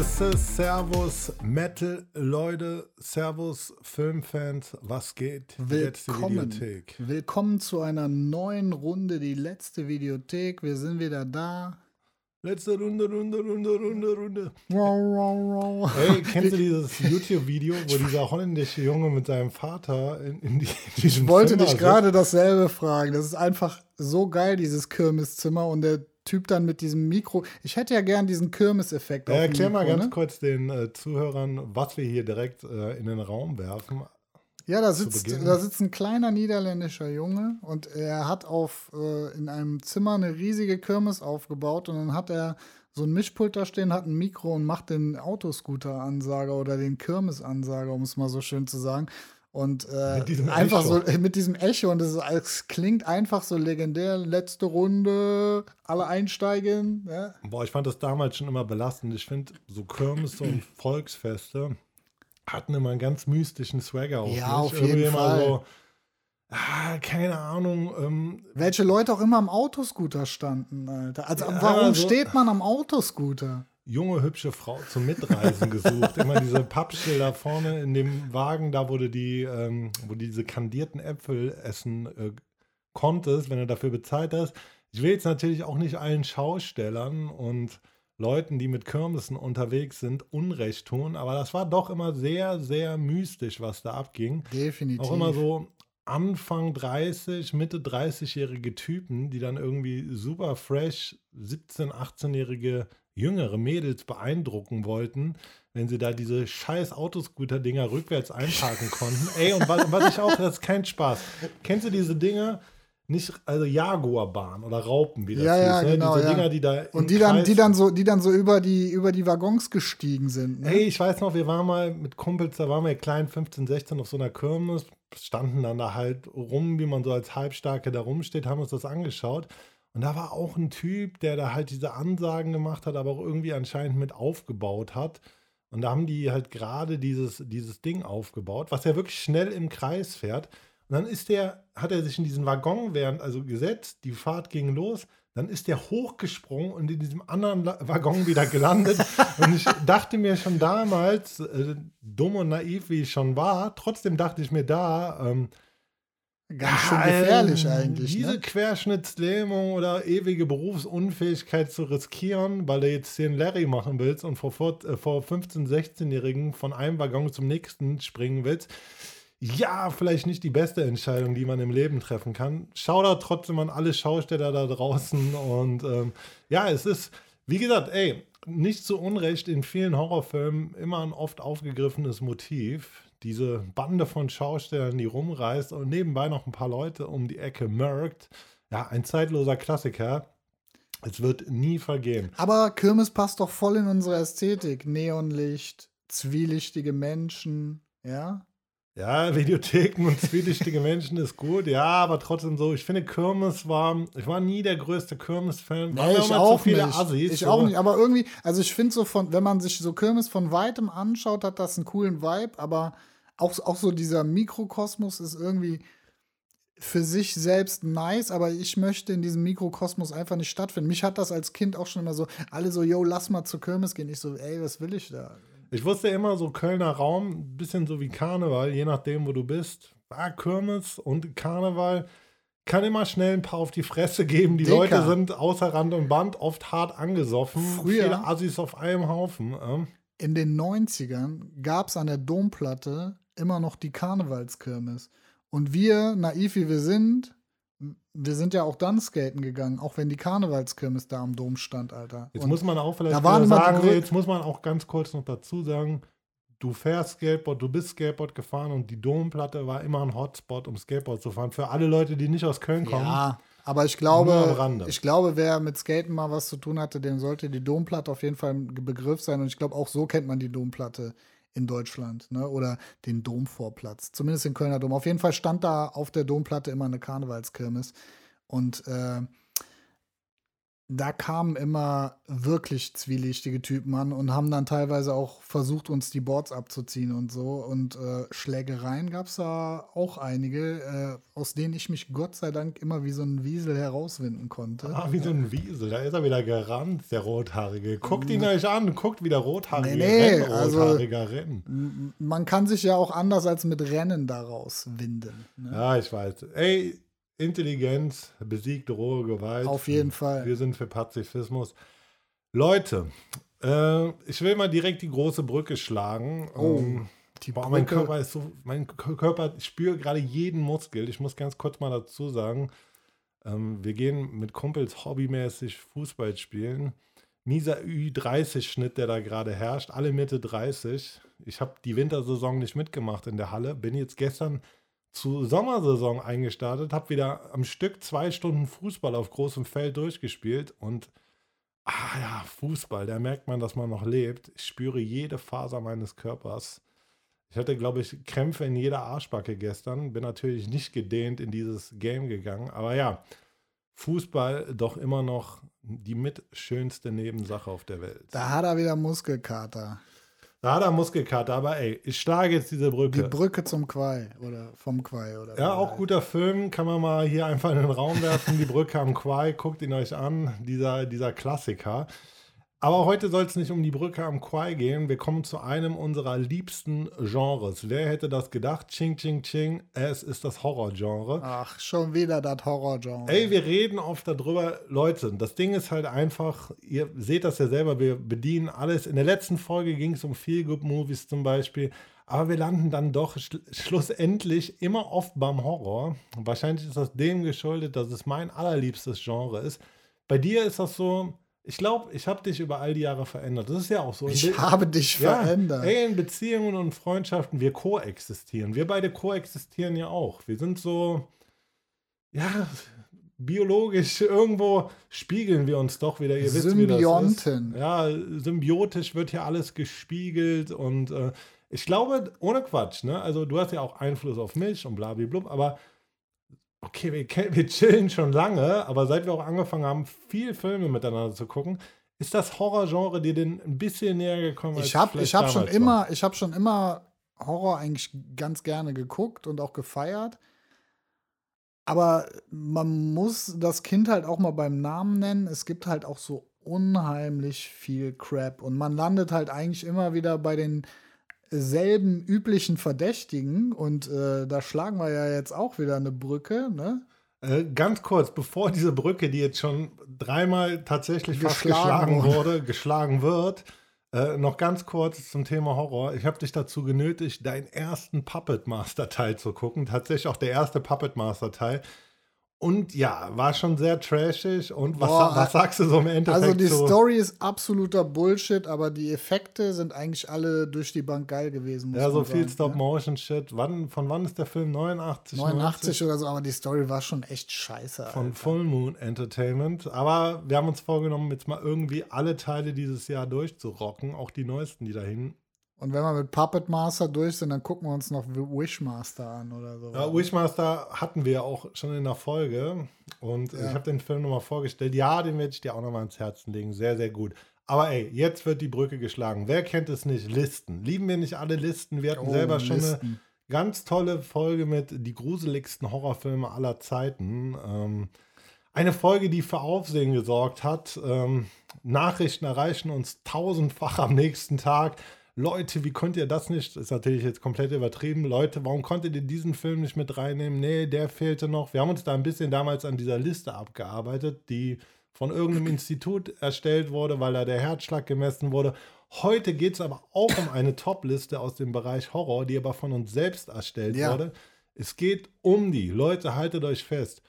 Servus Metal Leute, Servus Filmfans, was geht? Letzte Videothek. Willkommen zu einer neuen Runde, die letzte Videothek. Wir sind wieder da. Letzte Runde, Runde, Runde, Runde, Runde. Hey, kennst du dieses YouTube-Video, wo dieser holländische Junge mit seinem Vater in, in, die, in Ich wollte Zimmer dich gerade dasselbe fragen. Das ist einfach so geil, dieses Kirmeszimmer. Und der Typ dann mit diesem Mikro. Ich hätte ja gern diesen Kirmes-Effekt. Ja, erklär Mikro, mal ganz ne? kurz den äh, Zuhörern, was wir hier direkt äh, in den Raum werfen. Ja, da sitzt, da sitzt ein kleiner niederländischer Junge und er hat auf äh, in einem Zimmer eine riesige Kirmes aufgebaut und dann hat er so ein Mischpult da stehen, hat ein Mikro und macht den Autoscooter-Ansager oder den Kirmes-Ansager, um es mal so schön zu sagen. Und äh, einfach Echo. so mit diesem Echo und es klingt einfach so legendär. Letzte Runde, alle einsteigen. Ja. Boah, ich fand das damals schon immer belastend. Ich finde, so Kirmes und Volksfeste hatten immer einen ganz mystischen Swagger auf. Ja, auf jeden Fall. So, ah, keine Ahnung. Ähm, Welche Leute auch immer am Autoscooter standen, Alter. Also, ja, warum also, steht man am Autoscooter? Junge, hübsche Frau zum Mitreisen gesucht. Immer diese Pappschilder vorne in dem Wagen, da wurde die, ähm, wo diese kandierten Äpfel essen äh, konntest, wenn du dafür bezahlt hast. Ich will jetzt natürlich auch nicht allen Schaustellern und Leuten, die mit Kirmessen unterwegs sind, Unrecht tun, aber das war doch immer sehr, sehr mystisch, was da abging. Definitiv. Auch immer so Anfang 30, Mitte 30-jährige Typen, die dann irgendwie super fresh 17-, 18-jährige jüngere Mädels beeindrucken wollten, wenn sie da diese scheiß Autoscooter-Dinger rückwärts einparken konnten. Ey, und was, was, ich auch, das ist kein Spaß. Kennst du diese Dinger? Nicht, also Jaguarbahn oder Raupen, wie das ja, hieß, ja, ne? genau, Diese ja. Dinger, die da Und die dann, die dann so, die dann so über die, über die Waggons gestiegen sind. Ne? Ey, ich weiß noch, wir waren mal mit Kumpels, da waren wir klein, 15, 16 auf so einer Kirmes, standen dann da halt rum, wie man so als Halbstarke da rumsteht, haben uns das angeschaut. Und da war auch ein Typ, der da halt diese Ansagen gemacht hat, aber auch irgendwie anscheinend mit aufgebaut hat. Und da haben die halt gerade dieses, dieses Ding aufgebaut, was ja wirklich schnell im Kreis fährt. Und dann ist der, hat er sich in diesen Waggon während, also gesetzt, die Fahrt ging los, dann ist der hochgesprungen und in diesem anderen Waggon wieder gelandet. und ich dachte mir schon damals, äh, dumm und naiv wie ich schon war, trotzdem dachte ich mir da, ähm, Ganz schön gefährlich ähm, eigentlich. Diese ne? Querschnittslähmung oder ewige Berufsunfähigkeit zu riskieren, weil du jetzt den Larry machen willst und vor, äh, vor 15-, 16-Jährigen von einem Waggon zum nächsten springen willst. Ja, vielleicht nicht die beste Entscheidung, die man im Leben treffen kann. Schau da trotzdem an alle Schausteller da draußen. Und ähm, ja, es ist, wie gesagt, ey, nicht zu Unrecht in vielen Horrorfilmen immer ein oft aufgegriffenes Motiv diese Bande von Schaustellern, die rumreist und nebenbei noch ein paar Leute um die Ecke merkt. Ja, ein zeitloser Klassiker. Es wird nie vergehen. Aber Kirmes passt doch voll in unsere Ästhetik. Neonlicht, zwielichtige Menschen, ja? Ja, Videotheken und zwielichtige Menschen ist gut, ja, aber trotzdem so. Ich finde, Kirmes war, ich war nie der größte Kirmes-Fan. Nee, ich auch nicht. Assis, ich so. auch nicht, aber irgendwie, also ich finde so von, wenn man sich so Kirmes von weitem anschaut, hat das einen coolen Vibe, aber auch, auch so dieser Mikrokosmos ist irgendwie für sich selbst nice, aber ich möchte in diesem Mikrokosmos einfach nicht stattfinden. Mich hat das als Kind auch schon immer so, alle so, yo, lass mal zur Kirmes gehen. Ich so, ey, was will ich da? Ich wusste immer so, Kölner Raum, bisschen so wie Karneval, je nachdem, wo du bist. Ah, Kirmes und Karneval kann immer schnell ein paar auf die Fresse geben. Die Dicker. Leute sind außer Rand und Band oft hart angesoffen. Früher, Viele Assis auf einem Haufen. Äh. In den 90ern gab es an der Domplatte immer noch die Karnevalskirmes. Und wir, naiv wie wir sind, wir sind ja auch dann skaten gegangen, auch wenn die Karnevalskirmes da am Dom stand, Alter. Jetzt und muss man auch vielleicht sagen, jetzt muss man auch ganz kurz noch dazu sagen, du fährst Skateboard, du bist Skateboard gefahren und die Domplatte war immer ein Hotspot, um Skateboard zu fahren. Für alle Leute, die nicht aus Köln kommen. Ja, aber ich glaube, ich glaube, wer mit Skaten mal was zu tun hatte, dem sollte die Domplatte auf jeden Fall ein Begriff sein. Und ich glaube, auch so kennt man die Domplatte in Deutschland, ne? Oder den Domvorplatz. Zumindest den Kölner Dom. Auf jeden Fall stand da auf der Domplatte immer eine Karnevalskirmes. Und äh, da kamen immer wirklich zwielichtige Typen an und haben dann teilweise auch versucht, uns die Boards abzuziehen und so. Und äh, Schlägereien gab es da auch einige, äh, aus denen ich mich Gott sei Dank immer wie so ein Wiesel herauswinden konnte. Ah, wie so ein Wiesel, da ist er wieder gerannt, der Rothaarige. Guckt ihn euch an, guckt wieder Rothaarige. Nee, nee, Renn, also, Rennen. Man kann sich ja auch anders als mit Rennen daraus winden. Ne? Ja, ich weiß. Ey, Intelligenz besiegt rohe Gewalt. Auf jeden Fall. Wir sind für Pazifismus. Leute, äh, ich will mal direkt die große Brücke schlagen. Oh, ähm, die boah, mein Körper ist so, mein Körper, ich spüre gerade jeden Muskel. Ich muss ganz kurz mal dazu sagen, ähm, wir gehen mit Kumpels hobbymäßig Fußball spielen. Mieser Ü30-Schnitt, der da gerade herrscht, alle Mitte 30. Ich habe die Wintersaison nicht mitgemacht in der Halle, bin jetzt gestern zur Sommersaison eingestartet, habe wieder am Stück zwei Stunden Fußball auf großem Feld durchgespielt und ah ja, Fußball, da merkt man, dass man noch lebt. Ich spüre jede Faser meines Körpers. Ich hatte, glaube ich, Krämpfe in jeder Arschbacke gestern. Bin natürlich nicht gedehnt in dieses Game gegangen. Aber ja, Fußball doch immer noch die mitschönste Nebensache auf der Welt. Da hat er wieder Muskelkater. Da hat er Muskelkater, aber ey, ich schlage jetzt diese Brücke. Die Brücke zum Quai oder vom Quai oder Ja, auch guter Film, kann man mal hier einfach in den Raum werfen. Die Brücke am Quai, guckt ihn euch an, dieser, dieser Klassiker. Aber heute soll es nicht um die Brücke am Quai gehen. Wir kommen zu einem unserer liebsten Genres. Wer hätte das gedacht? Ching, ching, ching. Es ist das Horrorgenre. Ach, schon wieder das Horrorgenre. Ey, wir reden oft darüber. Leute, das Ding ist halt einfach, ihr seht das ja selber, wir bedienen alles. In der letzten Folge ging es um Feel-Good-Movies zum Beispiel. Aber wir landen dann doch schl schlussendlich immer oft beim Horror. Wahrscheinlich ist das dem geschuldet, dass es mein allerliebstes Genre ist. Bei dir ist das so, ich glaube, ich habe dich über all die Jahre verändert. Das ist ja auch so. Ich habe dich ja, verändert. Ey, in Beziehungen und Freundschaften, wir koexistieren. Wir beide koexistieren ja auch. Wir sind so, ja, biologisch irgendwo spiegeln wir uns doch wieder. Ihr Symbionten. wisst, wie das ist. Ja, symbiotisch wird hier alles gespiegelt und äh, ich glaube, ohne Quatsch, ne? Also du hast ja auch Einfluss auf mich und blablabla, aber okay, wir, wir chillen schon lange, aber seit wir auch angefangen haben, viel Filme miteinander zu gucken, ist das Horrorgenre dir denn ein bisschen näher gekommen? ich habe ich hab schon immer, ich habe schon immer Horror eigentlich ganz gerne geguckt und auch gefeiert. Aber man muss das Kind halt auch mal beim Namen nennen. Es gibt halt auch so unheimlich viel Crap und man landet halt eigentlich immer wieder bei den selben üblichen Verdächtigen und äh, da schlagen wir ja jetzt auch wieder eine Brücke, ne? Äh, ganz kurz, bevor diese Brücke, die jetzt schon dreimal tatsächlich fast geschlagen wurde, geschlagen wird, äh, noch ganz kurz zum Thema Horror. Ich habe dich dazu genötigt, deinen ersten Puppet Master Teil zu gucken. Tatsächlich auch der erste Puppet Master Teil. Und ja, war schon sehr trashig. Und was, Boah, was sagst du so im Endeffekt? Also die so? Story ist absoluter Bullshit, aber die Effekte sind eigentlich alle durch die Bank geil gewesen. Ja, so viel Stop-Motion-Shit. Wann, von wann ist der Film? 89? 89 90? oder so, aber die Story war schon echt scheiße. Von Alter. Full Moon Entertainment. Aber wir haben uns vorgenommen, jetzt mal irgendwie alle Teile dieses Jahr durchzurocken, auch die neuesten, die dahin und wenn wir mit Puppet Master durch sind, dann gucken wir uns noch Wishmaster an oder so. Ja, Wishmaster hatten wir auch schon in der Folge. Und ja. ich habe den Film nochmal vorgestellt. Ja, den werde ich dir auch nochmal ins Herzen legen. Sehr, sehr gut. Aber ey, jetzt wird die Brücke geschlagen. Wer kennt es nicht? Listen. Lieben wir nicht alle Listen? Wir hatten oh, selber schon Listen. eine ganz tolle Folge mit die gruseligsten Horrorfilme aller Zeiten. Ähm, eine Folge, die für Aufsehen gesorgt hat. Ähm, Nachrichten erreichen uns tausendfach am nächsten Tag. Leute, wie könnt ihr das nicht? Das ist natürlich jetzt komplett übertrieben. Leute, warum konntet ihr diesen Film nicht mit reinnehmen? Nee, der fehlte noch. Wir haben uns da ein bisschen damals an dieser Liste abgearbeitet, die von irgendeinem Institut erstellt wurde, weil da der Herzschlag gemessen wurde. Heute geht es aber auch um eine Top-Liste aus dem Bereich Horror, die aber von uns selbst erstellt ja. wurde. Es geht um die. Leute, haltet euch fest.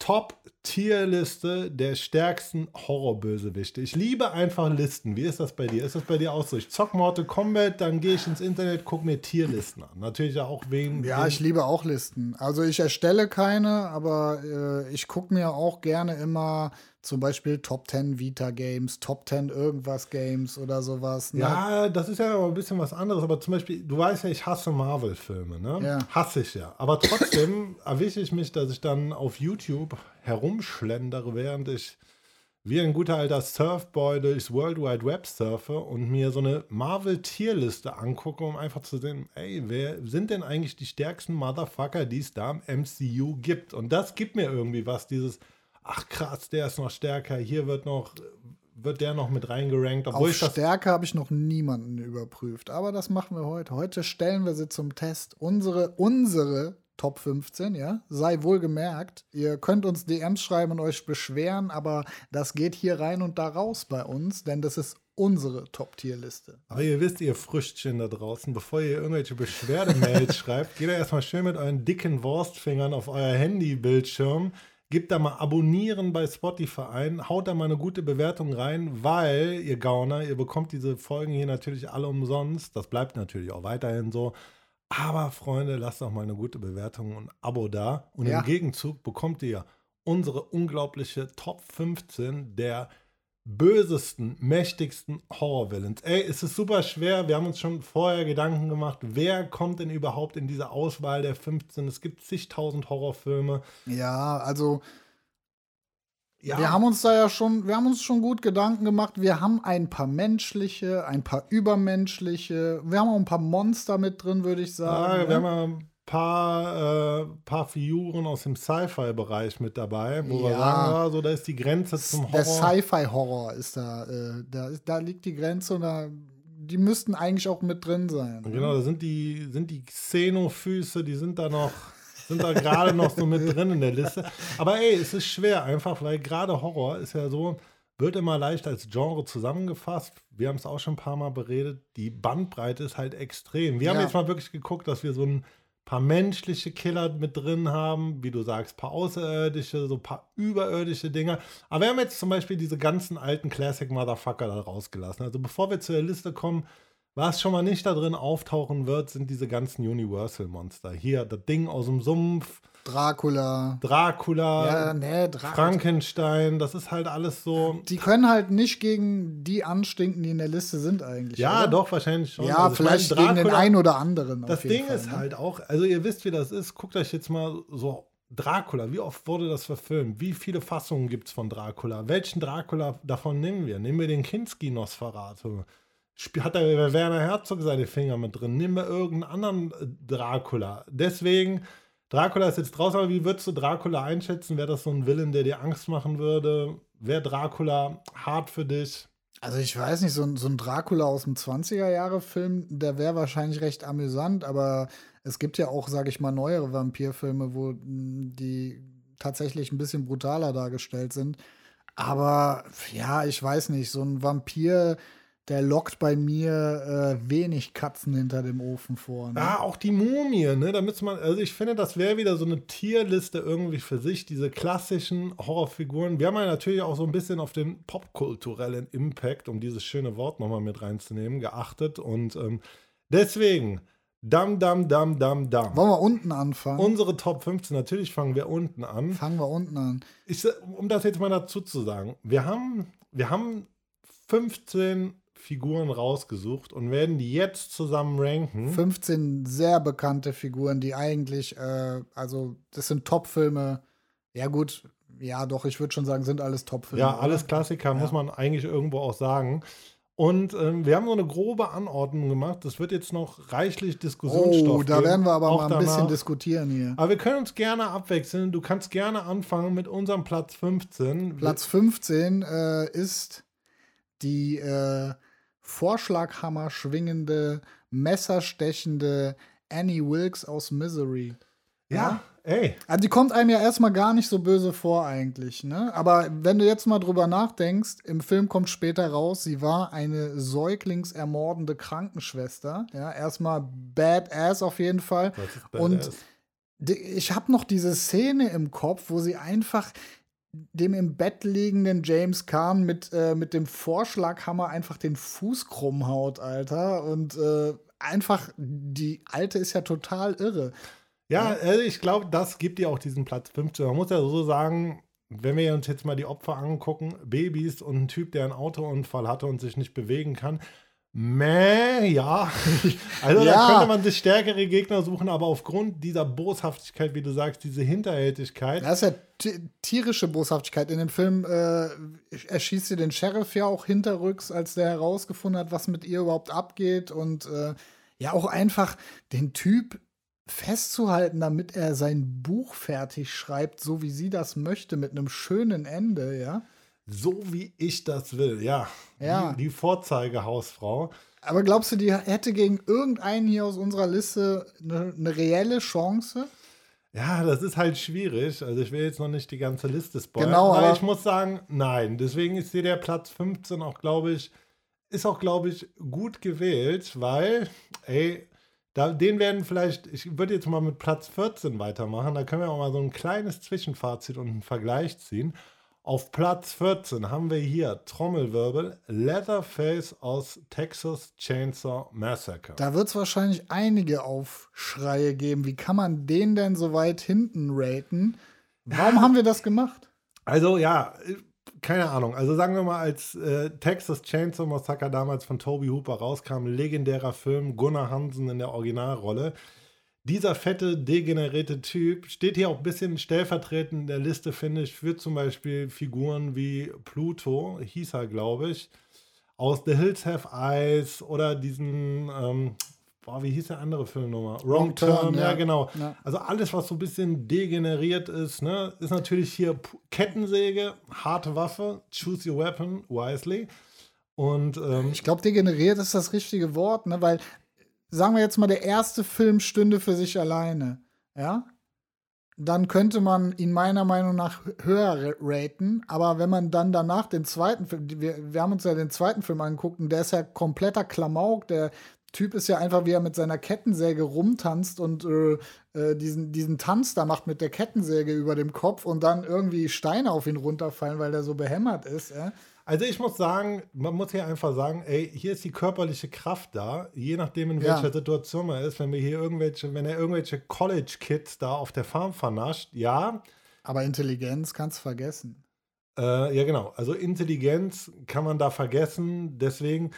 Top-Tier-Liste der stärksten Horrorbösewichte. Ich liebe einfach Listen. Wie ist das bei dir? Ist das bei dir auch so? Ich zock Mortal Kombat, dann gehe ich ins Internet, gucke mir Tierlisten an. Natürlich auch wegen. Ja, ich liebe auch Listen. Also ich erstelle keine, aber äh, ich gucke mir auch gerne immer zum Beispiel Top 10 Vita Games, Top 10 irgendwas Games oder sowas. Ne? Ja, das ist ja aber ein bisschen was anderes. Aber zum Beispiel, du weißt ja, ich hasse Marvel-Filme, ne? Ja. Hasse ich ja. Aber trotzdem erwische ich mich, dass ich dann auf YouTube herumschlendere, während ich wie ein guter alter Surfboy durchs World Wide Web surfe und mir so eine Marvel-Tierliste angucke, um einfach zu sehen, ey, wer sind denn eigentlich die stärksten Motherfucker, die es da im MCU gibt? Und das gibt mir irgendwie was, dieses, ach krass, der ist noch stärker, hier wird noch, wird der noch mit reingerankt. Obwohl Auf Stärke habe ich noch niemanden überprüft, aber das machen wir heute. Heute stellen wir sie zum Test. Unsere, unsere Top 15, ja. Sei wohl gemerkt, ihr könnt uns DMs schreiben und euch beschweren, aber das geht hier rein und da raus bei uns, denn das ist unsere Top-Tier-Liste. Aber ihr wisst, ihr Früchtchen da draußen, bevor ihr irgendwelche Beschwerdemails schreibt, geht da erstmal schön mit euren dicken Wurstfingern auf euer Handybildschirm Gebt da mal Abonnieren bei Spotify ein, haut da mal eine gute Bewertung rein, weil ihr Gauner, ihr bekommt diese Folgen hier natürlich alle umsonst. Das bleibt natürlich auch weiterhin so. Aber Freunde, lasst doch mal eine gute Bewertung und ein Abo da. Und ja. im Gegenzug bekommt ihr unsere unglaubliche Top 15 der bösesten, mächtigsten Horror-Villains. Ey, es ist super schwer. Wir haben uns schon vorher Gedanken gemacht, wer kommt denn überhaupt in diese Auswahl der 15? Es gibt zigtausend Horrorfilme. Ja, also ja. Wir haben uns da ja schon, wir haben uns schon gut Gedanken gemacht. Wir haben ein paar menschliche, ein paar übermenschliche, wir haben auch ein paar Monster mit drin, würde ich sagen. Ja, wir ne? haben paar, äh, paar Figuren aus dem Sci-Fi-Bereich mit dabei, wo ja. wir sagen, ja, so da ist die Grenze zum Horror. Der Sci-Fi-Horror ist da, äh, da, da liegt die Grenze und da die müssten eigentlich auch mit drin sein. Genau, da sind die, sind die Xenofüße, die sind da noch sind da gerade noch so mit drin in der Liste. Aber ey, es ist schwer einfach, weil gerade Horror ist ja so, wird immer leicht als Genre zusammengefasst. Wir haben es auch schon ein paar Mal beredet. Die Bandbreite ist halt extrem. Wir ja. haben jetzt mal wirklich geguckt, dass wir so ein paar menschliche Killer mit drin haben, wie du sagst, paar außerirdische, so paar überirdische Dinge. Aber wir haben jetzt zum Beispiel diese ganzen alten Classic Motherfucker da rausgelassen. Also bevor wir zur Liste kommen, was schon mal nicht da drin auftauchen wird, sind diese ganzen Universal-Monster. Hier, das Ding aus dem Sumpf. Dracula. Dracula. Ja, nee, Dra Frankenstein, das ist halt alles so. Die können halt nicht gegen die anstinken, die in der Liste sind eigentlich. Ja, oder? doch, wahrscheinlich schon. Ja, also vielleicht meine, Dracula, gegen den einen oder anderen. Das Ding Fall, ist ne? halt auch, also ihr wisst, wie das ist. Guckt euch jetzt mal so Dracula, wie oft wurde das verfilmt? Wie viele Fassungen gibt es von Dracula? Welchen Dracula davon nehmen wir? Nehmen wir den Kinski-Nosferatu? hat der Werner Herzog seine Finger mit drin. Nimm mal irgendeinen anderen äh, Dracula. Deswegen, Dracula ist jetzt draußen, aber wie würdest du Dracula einschätzen? Wäre das so ein Villain, der dir Angst machen würde? Wäre Dracula hart für dich? Also ich weiß nicht, so ein, so ein Dracula aus dem 20er-Jahre-Film, der wäre wahrscheinlich recht amüsant, aber es gibt ja auch, sage ich mal, neuere Vampirfilme, wo hm, die tatsächlich ein bisschen brutaler dargestellt sind. Aber ja, ich weiß nicht, so ein Vampir, der lockt bei mir äh, wenig Katzen hinter dem Ofen vor. Ne? Ja, auch die Mumie, ne? Da müsste man, also ich finde, das wäre wieder so eine Tierliste irgendwie für sich, diese klassischen Horrorfiguren. Wir haben ja natürlich auch so ein bisschen auf den popkulturellen Impact, um dieses schöne Wort nochmal mit reinzunehmen, geachtet. Und ähm, deswegen, Dam, dam, dam, dam, dam. Wollen wir unten anfangen? Unsere Top 15, natürlich fangen wir unten an. Fangen wir unten an. Ich, um das jetzt mal dazu zu sagen, wir haben, wir haben 15 Figuren rausgesucht und werden die jetzt zusammen ranken. 15 sehr bekannte Figuren, die eigentlich, äh, also das sind Top-Filme. Ja, gut, ja, doch, ich würde schon sagen, sind alles Top-Filme. Ja, alles Klassiker, ja. muss man eigentlich irgendwo auch sagen. Und ähm, wir haben so eine grobe Anordnung gemacht. Das wird jetzt noch reichlich Diskussionsstoff Oh, da werden wir aber mal ein danach. bisschen diskutieren hier. Aber wir können uns gerne abwechseln. Du kannst gerne anfangen mit unserem Platz 15. Platz 15 äh, ist die äh, Vorschlaghammer schwingende, messerstechende Annie Wilkes aus Misery. Ja, ja, ey. Also die kommt einem ja erstmal gar nicht so böse vor eigentlich, ne? Aber wenn du jetzt mal drüber nachdenkst, im Film kommt später raus, sie war eine säuglingsermordende Krankenschwester. Ja, erstmal Badass auf jeden Fall. Und ich habe noch diese Szene im Kopf, wo sie einfach dem im Bett liegenden James Kahn mit, äh, mit dem Vorschlaghammer einfach den Fuß krumm haut, Alter. Und äh, einfach, die Alte ist ja total irre. Ja, also ich glaube, das gibt dir auch diesen Platz 15. Man muss ja so sagen, wenn wir uns jetzt mal die Opfer angucken, Babys und ein Typ, der einen Autounfall hatte und sich nicht bewegen kann, Meh, ja. Also ja. da könnte man sich stärkere Gegner suchen, aber aufgrund dieser Boshaftigkeit, wie du sagst, diese Hinterhältigkeit. Das ist ja tierische Boshaftigkeit. In dem Film äh, erschießt sie den Sheriff ja auch hinterrücks, als der herausgefunden hat, was mit ihr überhaupt abgeht. Und äh, ja, auch einfach den Typ festzuhalten, damit er sein Buch fertig schreibt, so wie sie das möchte, mit einem schönen Ende, ja. So wie ich das will, ja. ja. Die, die Vorzeigehausfrau. Aber glaubst du, die hätte gegen irgendeinen hier aus unserer Liste eine, eine reelle Chance? Ja, das ist halt schwierig. Also ich will jetzt noch nicht die ganze Liste spoilern. Genau, aber ich muss sagen, nein. Deswegen ist hier der Platz 15 auch, glaube ich, ist auch, glaube ich, gut gewählt, weil, ey, da, den werden vielleicht, ich würde jetzt mal mit Platz 14 weitermachen, da können wir auch mal so ein kleines Zwischenfazit und einen Vergleich ziehen. Auf Platz 14 haben wir hier Trommelwirbel Leatherface aus Texas Chainsaw Massacre. Da wird es wahrscheinlich einige Aufschreie geben. Wie kann man den denn so weit hinten raten? Warum haben wir das gemacht? Also ja, keine Ahnung. Also sagen wir mal, als äh, Texas Chainsaw Massacre damals von Toby Hooper rauskam, legendärer Film, Gunnar Hansen in der Originalrolle. Dieser fette, degenerierte Typ steht hier auch ein bisschen stellvertretend in der Liste, finde ich, für zum Beispiel Figuren wie Pluto, hieß er, glaube ich, aus The Hills Have Eyes oder diesen, ähm, boah, wie hieß der andere Film nochmal? Wrong, Wrong Turn, Turn ja, ja genau. Ja. Also alles, was so ein bisschen degeneriert ist, ne, ist natürlich hier Kettensäge, harte Waffe, choose your weapon wisely. Und ähm, ich glaube, degeneriert ist das richtige Wort, ne? weil sagen wir jetzt mal, der erste Film stünde für sich alleine, ja, dann könnte man ihn meiner Meinung nach höher raten. Aber wenn man dann danach den zweiten Film, wir, wir haben uns ja den zweiten Film angeguckt und der ist ja kompletter Klamauk. Der Typ ist ja einfach, wie er mit seiner Kettensäge rumtanzt und äh, äh, diesen, diesen Tanz da macht mit der Kettensäge über dem Kopf und dann irgendwie Steine auf ihn runterfallen, weil er so behämmert ist. Ja? Also ich muss sagen, man muss hier einfach sagen, ey, hier ist die körperliche Kraft da, je nachdem in welcher ja. Situation man ist, wenn wir hier irgendwelche, wenn er irgendwelche College-Kids da auf der Farm vernascht, ja. Aber Intelligenz kannst du vergessen. Äh, ja, genau. Also Intelligenz kann man da vergessen. Deswegen,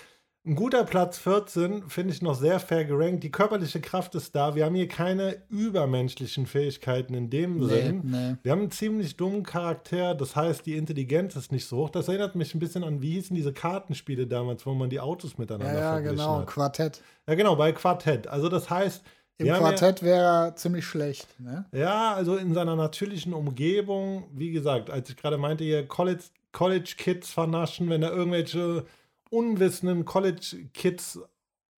ein guter Platz 14 finde ich noch sehr fair gerankt. Die körperliche Kraft ist da. Wir haben hier keine übermenschlichen Fähigkeiten in dem nee, Sinn. Nee. Wir haben einen ziemlich dummen Charakter. Das heißt, die Intelligenz ist nicht so hoch. Das erinnert mich ein bisschen an, wie hießen diese Kartenspiele damals, wo man die Autos miteinander ja, ja, verglichen genau. hat. Quartett. Ja, genau, bei Quartett. Also das heißt, im Quartett ja, wäre er ziemlich schlecht. Ne? Ja, also in seiner natürlichen Umgebung, wie gesagt, als ich gerade meinte, hier College, College Kids vernaschen, wenn da irgendwelche unwissenden College-Kids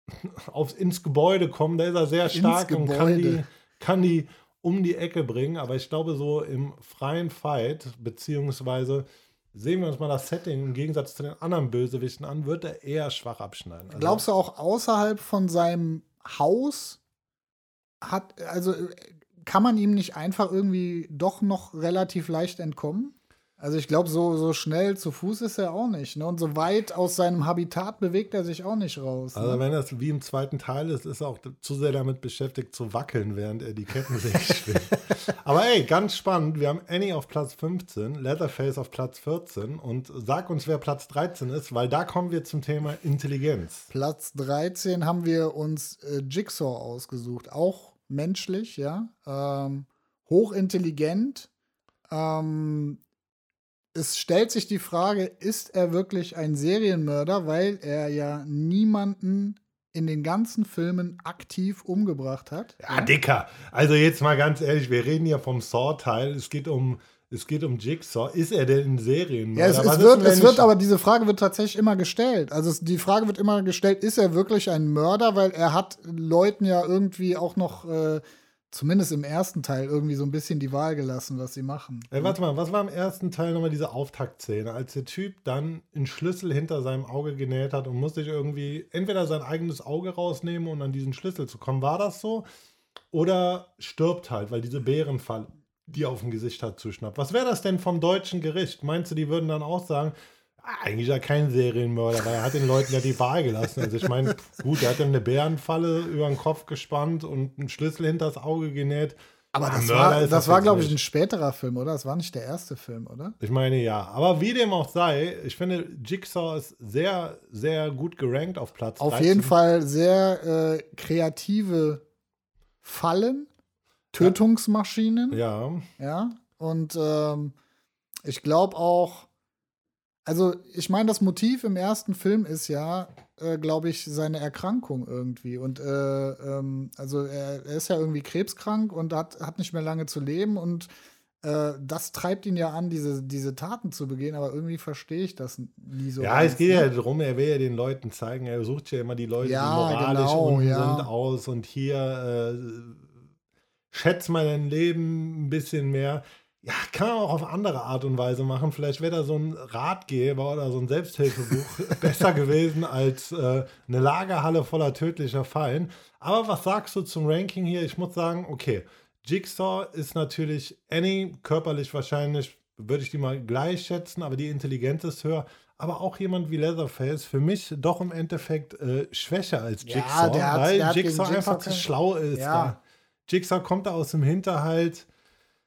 ins Gebäude kommen, da ist er sehr stark und kann die, kann die um die Ecke bringen. Aber ich glaube, so im freien Fight, beziehungsweise sehen wir uns mal das Setting im Gegensatz zu den anderen Bösewichten an, wird er eher schwach abschneiden. Also, Glaubst du auch außerhalb von seinem Haus hat, also kann man ihm nicht einfach irgendwie doch noch relativ leicht entkommen? Also ich glaube, so, so schnell zu Fuß ist er auch nicht. Ne? Und so weit aus seinem Habitat bewegt er sich auch nicht raus. Ne? Also wenn das wie im zweiten Teil ist, ist er auch zu sehr damit beschäftigt zu wackeln, während er die Kettensäge schwingt. Aber ey, ganz spannend. Wir haben Annie auf Platz 15, Leatherface auf Platz 14 und sag uns, wer Platz 13 ist, weil da kommen wir zum Thema Intelligenz. Platz 13 haben wir uns äh, Jigsaw ausgesucht. Auch menschlich, ja. Ähm, hochintelligent. Ähm, es stellt sich die Frage, ist er wirklich ein Serienmörder, weil er ja niemanden in den ganzen Filmen aktiv umgebracht hat. Ja, Dicker. Also jetzt mal ganz ehrlich, wir reden ja vom Saw-Teil. Es geht um es geht um Jigsaw. Ist er denn ein Serienmörder? Ja, es, es wird, es wird aber diese Frage wird tatsächlich immer gestellt. Also es, die Frage wird immer gestellt, ist er wirklich ein Mörder? Weil er hat Leuten ja irgendwie auch noch äh, zumindest im ersten Teil irgendwie so ein bisschen die Wahl gelassen, was sie machen. Ey, warte mal, was war im ersten Teil nochmal diese Auftaktszene, als der Typ dann einen Schlüssel hinter seinem Auge genäht hat und musste sich irgendwie entweder sein eigenes Auge rausnehmen um an diesen Schlüssel zu kommen? War das so? Oder stirbt halt, weil diese Bärenfall die auf dem Gesicht hat, zuschnappt. Was wäre das denn vom deutschen Gericht? Meinst du, die würden dann auch sagen, eigentlich ja kein Serienmörder, weil er hat den Leuten ja die Wahl gelassen. Also ich meine, gut, er hat ihm eine Bärenfalle über den Kopf gespannt und einen Schlüssel hinter das Auge genäht. Aber das war, das war glaube ich, ein späterer Film, oder? Das war nicht der erste Film, oder? Ich meine, ja. Aber wie dem auch sei, ich finde, Jigsaw ist sehr, sehr gut gerankt auf Platz Auf 13. jeden Fall sehr äh, kreative Fallen, Tötungsmaschinen. Ja. Ja. Und ähm, ich glaube auch, also ich meine, das Motiv im ersten Film ist ja, äh, glaube ich, seine Erkrankung irgendwie. Und äh, ähm, also er, er, ist ja irgendwie krebskrank und hat, hat nicht mehr lange zu leben und äh, das treibt ihn ja an, diese, diese Taten zu begehen, aber irgendwie verstehe ich das nie so. Ja, es geht ja ne? darum, er will ja den Leuten zeigen, er sucht ja immer die Leute, ja, die moralisch genau, unten ja. sind, aus und hier äh, schätzt man dein Leben ein bisschen mehr ja, kann man auch auf andere Art und Weise machen. Vielleicht wäre da so ein Ratgeber oder so ein Selbsthilfebuch besser gewesen als äh, eine Lagerhalle voller tödlicher Fallen. Aber was sagst du zum Ranking hier? Ich muss sagen, okay, Jigsaw ist natürlich Annie, körperlich wahrscheinlich würde ich die mal gleich schätzen, aber die Intelligenz ist höher. Aber auch jemand wie Leatherface, für mich doch im Endeffekt äh, schwächer als Jigsaw, ja, weil Jigsaw einfach zu schlau ist. Ja. Jigsaw kommt da aus dem Hinterhalt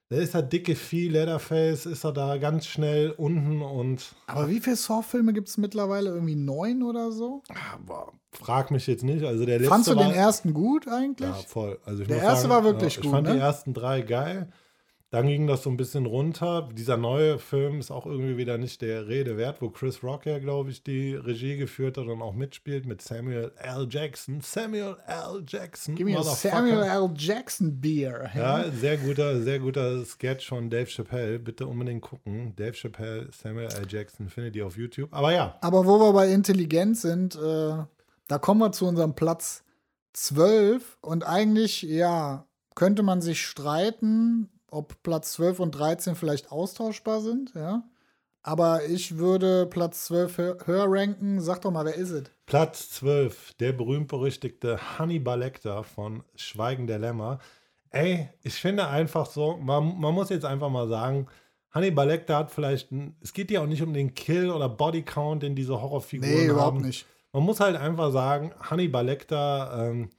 der ist halt dicke Vieh, Leatherface, ist er da ganz schnell unten und. Aber wie viele Saw-Filme gibt es mittlerweile? Irgendwie neun oder so? Aber frag mich jetzt nicht. Also der Fandst du den ersten gut eigentlich? Ja, voll. Also der erste sagen, war wirklich ja, ich gut. Ich fand ne? die ersten drei geil. Dann ging das so ein bisschen runter. Dieser neue Film ist auch irgendwie wieder nicht der Rede wert, wo Chris Rock ja, glaube ich, die Regie geführt hat und auch mitspielt mit Samuel L. Jackson. Samuel L. Jackson. Gib mir Samuel L. Jackson Beer. Ja, sehr guter, sehr guter Sketch von Dave Chappelle. Bitte unbedingt gucken. Dave Chappelle, Samuel L. Jackson findet ihr auf YouTube. Aber ja. Aber wo wir bei Intelligenz sind, äh, da kommen wir zu unserem Platz 12 und eigentlich, ja, könnte man sich streiten, ob Platz 12 und 13 vielleicht austauschbar sind, ja. Aber ich würde Platz 12 höher ranken. Sag doch mal, wer ist es? Platz 12, der berühmt-berüchtigte Hannibal Lecter von Schweigen der Lämmer. Ey, ich finde einfach so, man, man muss jetzt einfach mal sagen, Hannibal Lecter hat vielleicht, ein, es geht ja auch nicht um den Kill oder Bodycount, den diese Horrorfiguren nee, haben. Nee, überhaupt nicht. Man muss halt einfach sagen, Hannibal Lecter ähm,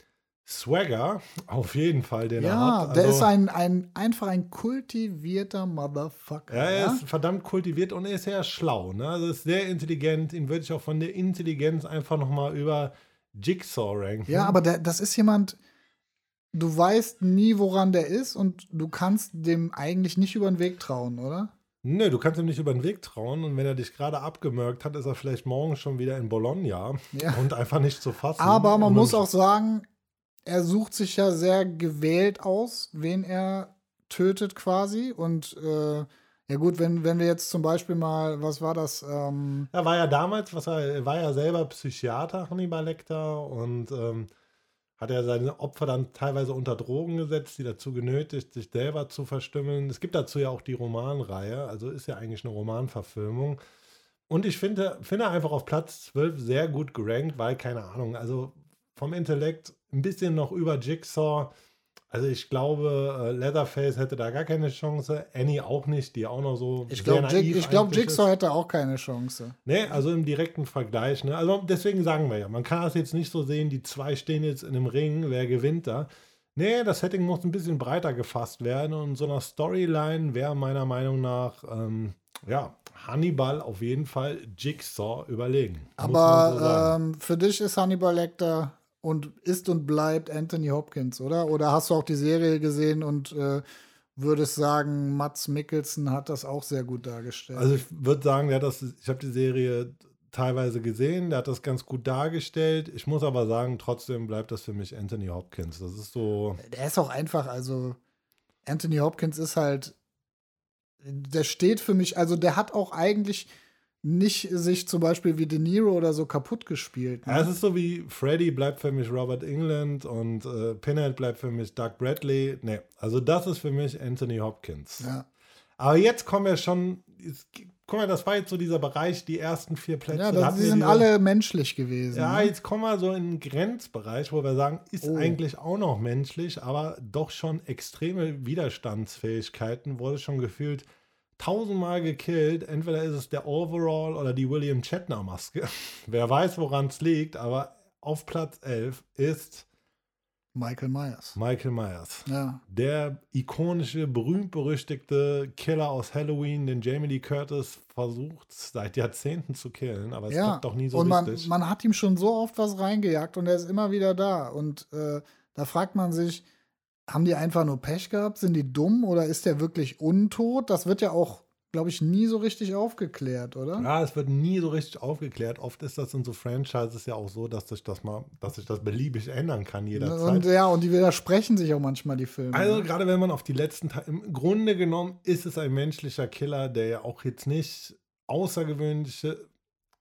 Swagger, auf jeden Fall, den ja, er hat. Ja, der also, ist ein, ein, einfach ein kultivierter Motherfucker. Ja, er ja? ist verdammt kultiviert und er ist sehr schlau. Ne? Also ist sehr intelligent. Ihn würde ich auch von der Intelligenz einfach nochmal über Jigsaw ranken. Ja, aber der, das ist jemand, du weißt nie, woran der ist und du kannst dem eigentlich nicht über den Weg trauen, oder? Nö, du kannst ihm nicht über den Weg trauen und wenn er dich gerade abgemerkt hat, ist er vielleicht morgen schon wieder in Bologna ja. und einfach nicht zu fassen. Aber man muss auch sagen, er sucht sich ja sehr gewählt aus, wen er tötet quasi. Und äh, ja gut, wenn, wenn wir jetzt zum Beispiel mal, was war das? Ähm er war ja damals, was er war ja selber Psychiater, Hannibal Lecter, und ähm, hat er seine Opfer dann teilweise unter Drogen gesetzt, die dazu genötigt, sich selber zu verstümmeln. Es gibt dazu ja auch die Romanreihe, also ist ja eigentlich eine Romanverfilmung. Und ich finde, finde einfach auf Platz 12 sehr gut gerankt, weil, keine Ahnung, also vom Intellekt ein bisschen noch über Jigsaw. Also ich glaube, äh, Leatherface hätte da gar keine Chance. Annie auch nicht, die auch noch so. Ich glaube, glaub, Jigsaw ist. hätte auch keine Chance. Nee, also im direkten Vergleich. Ne? Also deswegen sagen wir ja, man kann das jetzt nicht so sehen, die zwei stehen jetzt in einem Ring, wer gewinnt da. Nee, das Setting muss ein bisschen breiter gefasst werden und so einer Storyline wäre meiner Meinung nach, ähm, ja, Hannibal auf jeden Fall Jigsaw überlegen. Aber so ähm, für dich ist Hannibal Lecter und ist und bleibt Anthony Hopkins, oder? Oder hast du auch die Serie gesehen und äh, würdest sagen, Mats Mikkelsen hat das auch sehr gut dargestellt? Also ich würde sagen, der das, ich habe die Serie teilweise gesehen, der hat das ganz gut dargestellt. Ich muss aber sagen, trotzdem bleibt das für mich Anthony Hopkins. Das ist so. Der ist auch einfach, also Anthony Hopkins ist halt, der steht für mich, also der hat auch eigentlich nicht sich zum Beispiel wie De Niro oder so kaputt gespielt. Ne? Ja, es ist so wie Freddy bleibt für mich Robert England und äh, Pinhead bleibt für mich Doug Bradley. Nee, also das ist für mich Anthony Hopkins. Ja. Aber jetzt kommen wir schon, jetzt, guck mal, das war jetzt so dieser Bereich, die ersten vier Plätze. Ja, das, die sind diese, alle menschlich gewesen. Ja, ne? jetzt kommen wir so in einen Grenzbereich, wo wir sagen, ist oh. eigentlich auch noch menschlich, aber doch schon extreme Widerstandsfähigkeiten, wurde schon gefühlt tausendmal gekillt. Entweder ist es der Overall oder die William Shatner Maske. Wer weiß, woran es liegt, aber auf Platz 11 ist Michael Myers. Michael Myers. Ja. Der ikonische, berühmt-berüchtigte Killer aus Halloween, den Jamie Lee Curtis versucht seit Jahrzehnten zu killen, aber es ja. klappt doch nie so und man, richtig. man hat ihm schon so oft was reingejagt und er ist immer wieder da. Und äh, da fragt man sich, haben die einfach nur Pech gehabt? Sind die dumm oder ist der wirklich untot? Das wird ja auch glaube ich, nie so richtig aufgeklärt, oder? Ja, es wird nie so richtig aufgeklärt. Oft ist das in so Franchises ja auch so, dass sich das mal, dass sich das beliebig ändern kann jederzeit. Und ja, und die widersprechen sich auch manchmal die Filme. Also gerade wenn man auf die letzten Teile, im Grunde genommen ist es ein menschlicher Killer, der ja auch jetzt nicht außergewöhnliche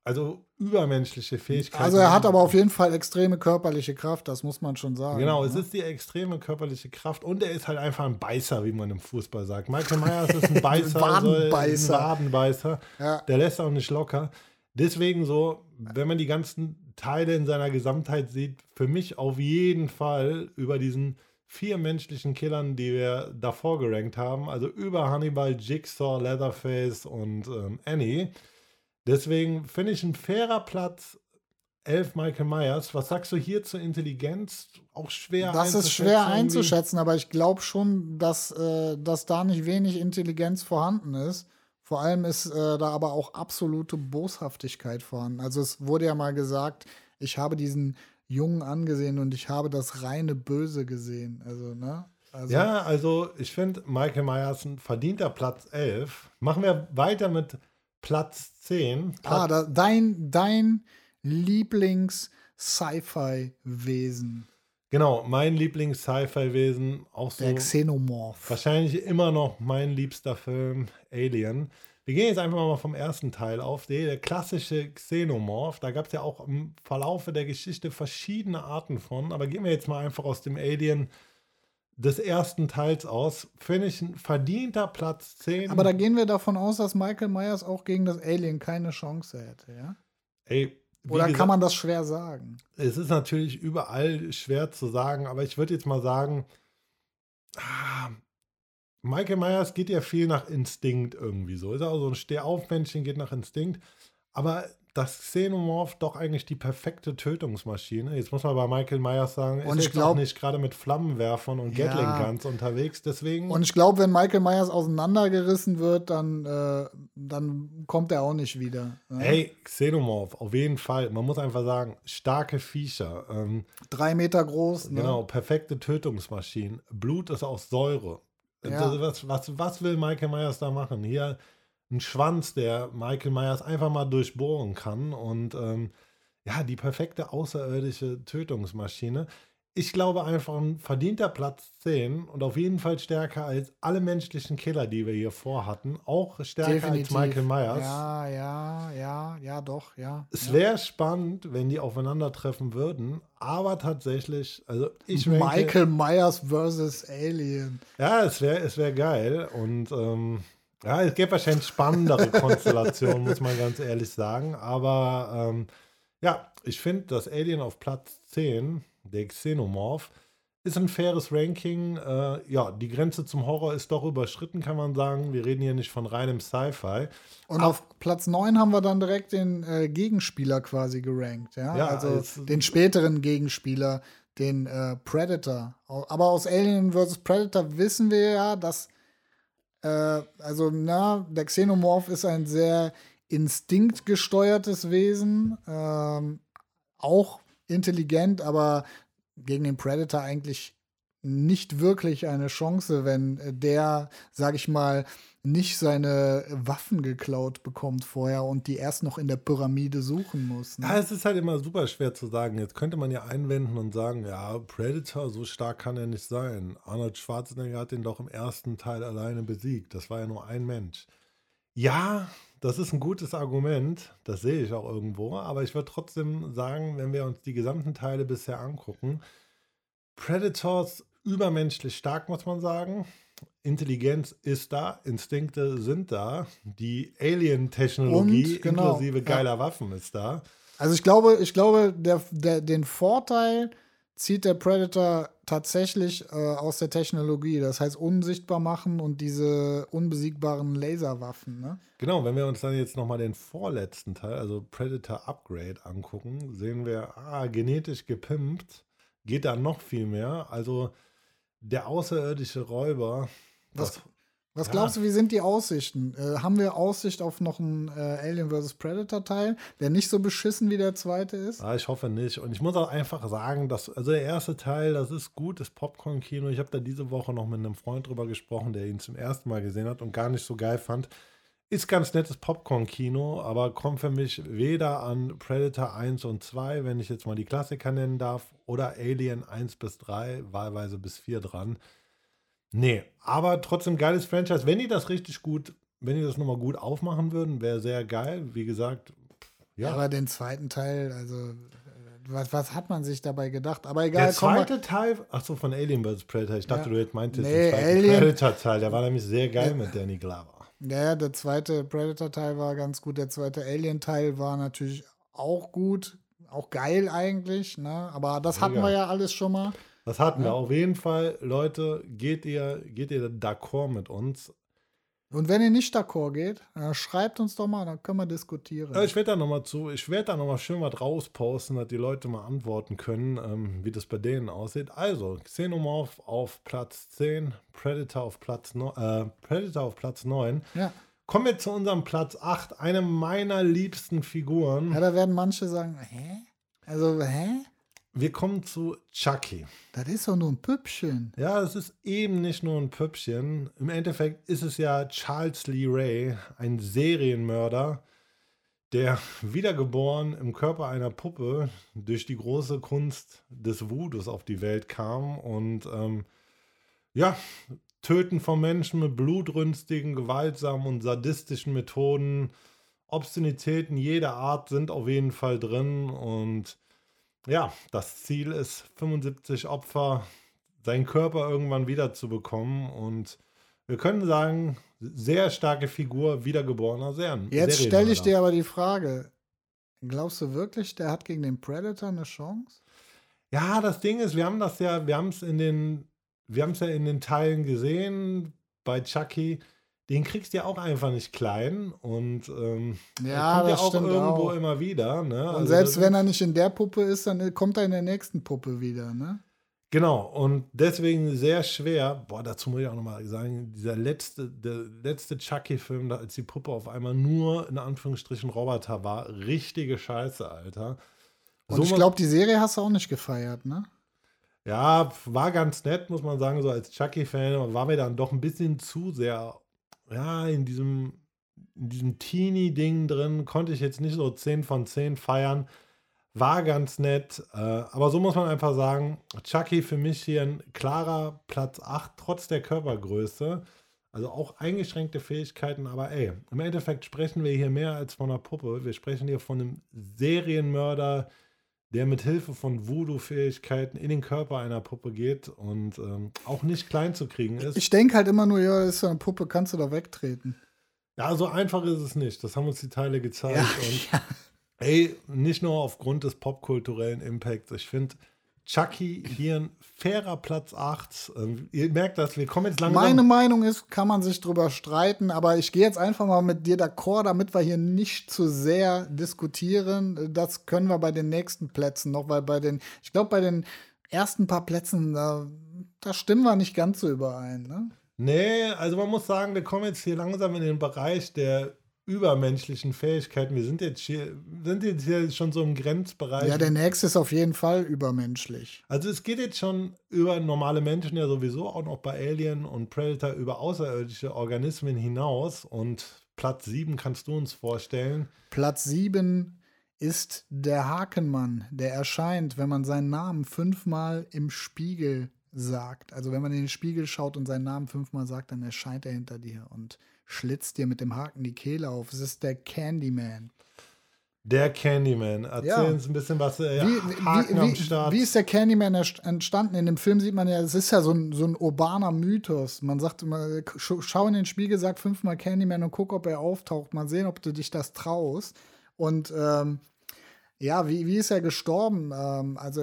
also übermenschliche Fähigkeiten. Also er hat aber auf jeden Fall extreme körperliche Kraft, das muss man schon sagen. Genau, ne? es ist die extreme körperliche Kraft und er ist halt einfach ein Beißer, wie man im Fußball sagt. Michael Myers ist ein Beißer, Wadenbeißer. ein Wadenbeißer. Ja. Der lässt auch nicht locker. Deswegen so, wenn man die ganzen Teile in seiner Gesamtheit sieht, für mich auf jeden Fall über diesen vier menschlichen Killern, die wir davor gerankt haben, also über Hannibal, Jigsaw, Leatherface und ähm, Annie Deswegen finde ich ein fairer Platz 11 Michael Myers. Was sagst du hier zur Intelligenz? Auch schwer Das ist schwer einzuschätzen, aber ich glaube schon, dass, äh, dass da nicht wenig Intelligenz vorhanden ist. Vor allem ist äh, da aber auch absolute Boshaftigkeit vorhanden. Also es wurde ja mal gesagt, ich habe diesen Jungen angesehen und ich habe das reine Böse gesehen. Also, ne? Also ja, also ich finde Michael Myers ein verdienter Platz 11. Machen wir weiter mit Platz 10. Platz ah, da, dein, dein Lieblings-Sci-Fi-Wesen. Genau, mein Lieblings-Sci-Fi-Wesen, auch so. Der Xenomorph. Wahrscheinlich immer noch mein liebster Film, Alien. Wir gehen jetzt einfach mal vom ersten Teil auf. Der klassische Xenomorph. Da gab es ja auch im Verlaufe der Geschichte verschiedene Arten von. Aber gehen wir jetzt mal einfach aus dem Alien des ersten Teils aus. Finde ich ein verdienter Platz 10. Aber da gehen wir davon aus, dass Michael Myers auch gegen das Alien keine Chance hätte, ja? Ey, Oder gesagt, kann man das schwer sagen? Es ist natürlich überall schwer zu sagen, aber ich würde jetzt mal sagen, ah, Michael Myers geht ja viel nach Instinkt irgendwie so. Ist auch so ein Stehaufmännchen, geht nach Instinkt. Aber das Xenomorph doch eigentlich die perfekte Tötungsmaschine. Jetzt muss man bei Michael Myers sagen, und ist glaub, auch nicht gerade mit Flammenwerfern und ja. Gatling Guns unterwegs. Deswegen. Und ich glaube, wenn Michael Myers auseinandergerissen wird, dann, äh, dann kommt er auch nicht wieder. Ne? Hey, Xenomorph, auf jeden Fall. Man muss einfach sagen, starke Viecher. Ähm, Drei Meter groß. Ne? Genau, perfekte Tötungsmaschinen. Blut ist aus Säure. Ja. Was, was, was will Michael Myers da machen? Hier ein Schwanz, der Michael Myers einfach mal durchbohren kann. Und ähm, ja, die perfekte außerirdische Tötungsmaschine. Ich glaube einfach ein verdienter Platz 10 und auf jeden Fall stärker als alle menschlichen Killer, die wir hier vorhatten. Auch stärker Definitiv. als Michael Myers. Ja, ja, ja, ja, doch, ja. Es wäre spannend, wenn die aufeinandertreffen würden, aber tatsächlich, also ich Michael Myers versus Alien. Ja, es wäre es wär geil und ähm, ja, es gibt wahrscheinlich spannendere Konstellationen, muss man ganz ehrlich sagen. Aber ähm, ja, ich finde, das Alien auf Platz 10, der Xenomorph, ist ein faires Ranking. Äh, ja, die Grenze zum Horror ist doch überschritten, kann man sagen. Wir reden hier nicht von reinem Sci-Fi. Und auf Platz 9 haben wir dann direkt den äh, Gegenspieler quasi gerankt. Ja, ja also den späteren Gegenspieler, den äh, Predator. Aber aus Alien vs. Predator wissen wir ja, dass äh, also, na, der Xenomorph ist ein sehr instinktgesteuertes Wesen. Ähm, auch intelligent, aber gegen den Predator eigentlich nicht wirklich eine Chance, wenn der, sag ich mal, nicht seine Waffen geklaut bekommt vorher und die erst noch in der Pyramide suchen muss. Ne? Ja, es ist halt immer super schwer zu sagen. Jetzt könnte man ja einwenden und sagen, ja, Predator, so stark kann er nicht sein. Arnold Schwarzenegger hat ihn doch im ersten Teil alleine besiegt. Das war ja nur ein Mensch. Ja, das ist ein gutes Argument, das sehe ich auch irgendwo, aber ich würde trotzdem sagen, wenn wir uns die gesamten Teile bisher angucken, Predators übermenschlich stark, muss man sagen. Intelligenz ist da, Instinkte sind da, die Alien-Technologie genau, inklusive geiler ja. Waffen ist da. Also ich glaube, ich glaube, der, der, den Vorteil zieht der Predator tatsächlich äh, aus der Technologie. Das heißt, unsichtbar machen und diese unbesiegbaren Laserwaffen. Ne? Genau, wenn wir uns dann jetzt nochmal den vorletzten Teil, also Predator Upgrade, angucken, sehen wir, ah, genetisch gepimpt geht da noch viel mehr. Also der außerirdische Räuber. Was, was ja. glaubst du, wie sind die Aussichten? Äh, haben wir Aussicht auf noch einen äh, Alien vs. Predator Teil, der nicht so beschissen wie der zweite ist? Ja, ich hoffe nicht. Und ich muss auch einfach sagen, dass, also der erste Teil, das ist gut, das Popcorn-Kino. Ich habe da diese Woche noch mit einem Freund drüber gesprochen, der ihn zum ersten Mal gesehen hat und gar nicht so geil fand. Ist ganz nettes Popcorn-Kino, aber kommt für mich weder an Predator 1 und 2, wenn ich jetzt mal die Klassiker nennen darf, oder Alien 1 bis 3, wahlweise bis 4 dran. Nee, aber trotzdem geiles Franchise. Wenn die das richtig gut, wenn die das nochmal gut aufmachen würden, wäre sehr geil. Wie gesagt, ja. Aber den zweiten Teil, also was, was hat man sich dabei gedacht? Aber egal. Der zweite Teil, ach so, von Alien vs. Predator. Ich dachte, ja. du jetzt meintest nee, den zweiten Predator-Teil. Der war nämlich sehr geil mit Danny Glover. Ja, der zweite Predator-Teil war ganz gut. Der zweite Alien-Teil war natürlich auch gut. Auch geil eigentlich, ne? Aber das hatten wir ja alles schon mal. Das hatten ja. wir auf jeden Fall. Leute, geht ihr, geht ihr d'accord mit uns? Und wenn ihr nicht d'accord geht, schreibt uns doch mal, dann können wir diskutieren. ich werde da nochmal zu, ich werde da nochmal schön was rausposten, dass die Leute mal antworten können, ähm, wie das bei denen aussieht. Also, Xenomorph auf Platz 10, Predator auf Platz, no, äh, Predator auf Platz 9. Ja. Kommen wir zu unserem Platz 8, eine meiner liebsten Figuren. Ja, da werden manche sagen, hä? Also, hä? Wir kommen zu Chucky. Das ist doch nur ein Püppchen. Ja, es ist eben nicht nur ein Püppchen. Im Endeffekt ist es ja Charles Lee Ray, ein Serienmörder, der wiedergeboren im Körper einer Puppe durch die große Kunst des Voodoos auf die Welt kam und ähm, ja, Töten von Menschen mit blutrünstigen, gewaltsamen und sadistischen Methoden, Obszönitäten jeder Art sind auf jeden Fall drin und ja, das Ziel ist, 75 Opfer, seinen Körper irgendwann wiederzubekommen. Und wir können sagen, sehr starke Figur, wiedergeborener Serien. Jetzt stelle ich dir aber die Frage: Glaubst du wirklich, der hat gegen den Predator eine Chance? Ja, das Ding ist, wir haben das ja, wir haben es in den, wir haben es ja in den Teilen gesehen bei Chucky den kriegst du ja auch einfach nicht klein und ähm, ja, kommt ja auch irgendwo auch. immer wieder. Ne? Und also selbst wenn er nicht in der Puppe ist, dann kommt er in der nächsten Puppe wieder. Ne? Genau, und deswegen sehr schwer, boah, dazu muss ich auch nochmal sagen, dieser letzte, der letzte Chucky-Film, als die Puppe auf einmal nur in Anführungsstrichen Roboter war, richtige Scheiße, Alter. Und so ich glaube, die Serie hast du auch nicht gefeiert, ne? Ja, war ganz nett, muss man sagen, so als Chucky-Fan, war mir dann doch ein bisschen zu sehr ja, in diesem, in diesem Teenie-Ding drin, konnte ich jetzt nicht so 10 von 10 feiern. War ganz nett, äh, aber so muss man einfach sagen, Chucky für mich hier ein klarer Platz 8, trotz der Körpergröße. Also auch eingeschränkte Fähigkeiten, aber ey, im Endeffekt sprechen wir hier mehr als von einer Puppe. Wir sprechen hier von einem Serienmörder, der mit Hilfe von Voodoo-Fähigkeiten in den Körper einer Puppe geht und ähm, auch nicht klein zu kriegen ist. Ich denke halt immer nur, ja, ist so eine Puppe, kannst du da wegtreten. Ja, so einfach ist es nicht. Das haben uns die Teile gezeigt. Ja, und ja. ey, nicht nur aufgrund des popkulturellen Impacts. Ich finde, Chucky hier ein fairer Platz 8. Ähm, ihr merkt das, wir kommen jetzt langsam. Meine Meinung ist, kann man sich drüber streiten, aber ich gehe jetzt einfach mal mit dir d'accord, damit wir hier nicht zu sehr diskutieren. Das können wir bei den nächsten Plätzen noch, weil bei den, ich glaube, bei den ersten paar Plätzen, da, da stimmen wir nicht ganz so überein. Ne? Nee, also man muss sagen, wir kommen jetzt hier langsam in den Bereich der übermenschlichen Fähigkeiten. Wir sind jetzt hier, sind jetzt hier schon so im Grenzbereich. Ja, der nächste ist auf jeden Fall übermenschlich. Also es geht jetzt schon über normale Menschen ja sowieso auch noch bei Alien und Predator über außerirdische Organismen hinaus. Und Platz 7 kannst du uns vorstellen. Platz 7 ist der Hakenmann, der erscheint, wenn man seinen Namen fünfmal im Spiegel sagt. Also wenn man in den Spiegel schaut und seinen Namen fünfmal sagt, dann erscheint er hinter dir und schlitzt dir mit dem Haken die Kehle auf. Es ist der Candyman. Der Candyman. Erzähl ja. uns ein bisschen was. Äh, wie, wie, am Start. wie ist der Candyman entstanden? In dem Film sieht man ja, es ist ja so ein, so ein urbaner Mythos. Man sagt immer, schau in den Spiegel, sag fünfmal Candyman und guck, ob er auftaucht. Mal sehen, ob du dich das traust. Und ähm, ja, wie, wie ist er gestorben? Ähm, also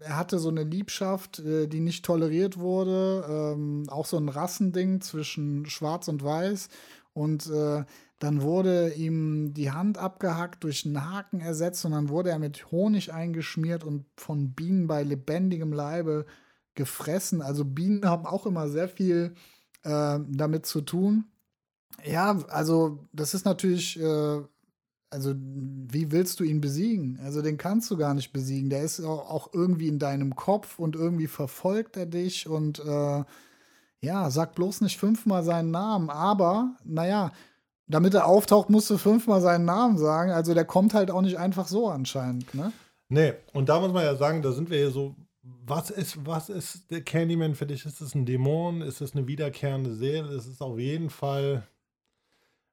er hatte so eine Liebschaft, äh, die nicht toleriert wurde, ähm, auch so ein Rassending zwischen Schwarz und Weiß. Und äh, Dann wurde ihm die Hand abgehackt, durch einen Haken ersetzt und dann wurde er mit Honig eingeschmiert und von Bienen bei lebendigem Leibe gefressen. Also Bienen haben auch immer sehr viel äh, damit zu tun. Ja, also das ist natürlich, äh, also wie willst du ihn besiegen? Also den kannst du gar nicht besiegen. Der ist auch irgendwie in deinem Kopf und irgendwie verfolgt er dich und äh, ja, sag bloß nicht fünfmal seinen Namen. Aber, naja, damit er auftaucht, musst du fünfmal seinen Namen sagen. Also der kommt halt auch nicht einfach so anscheinend, ne? Nee, und da muss man ja sagen, da sind wir hier so was ist, was ist der Candyman für dich? Ist es ein Dämon? Ist es eine wiederkehrende Seele? Ist es auf jeden Fall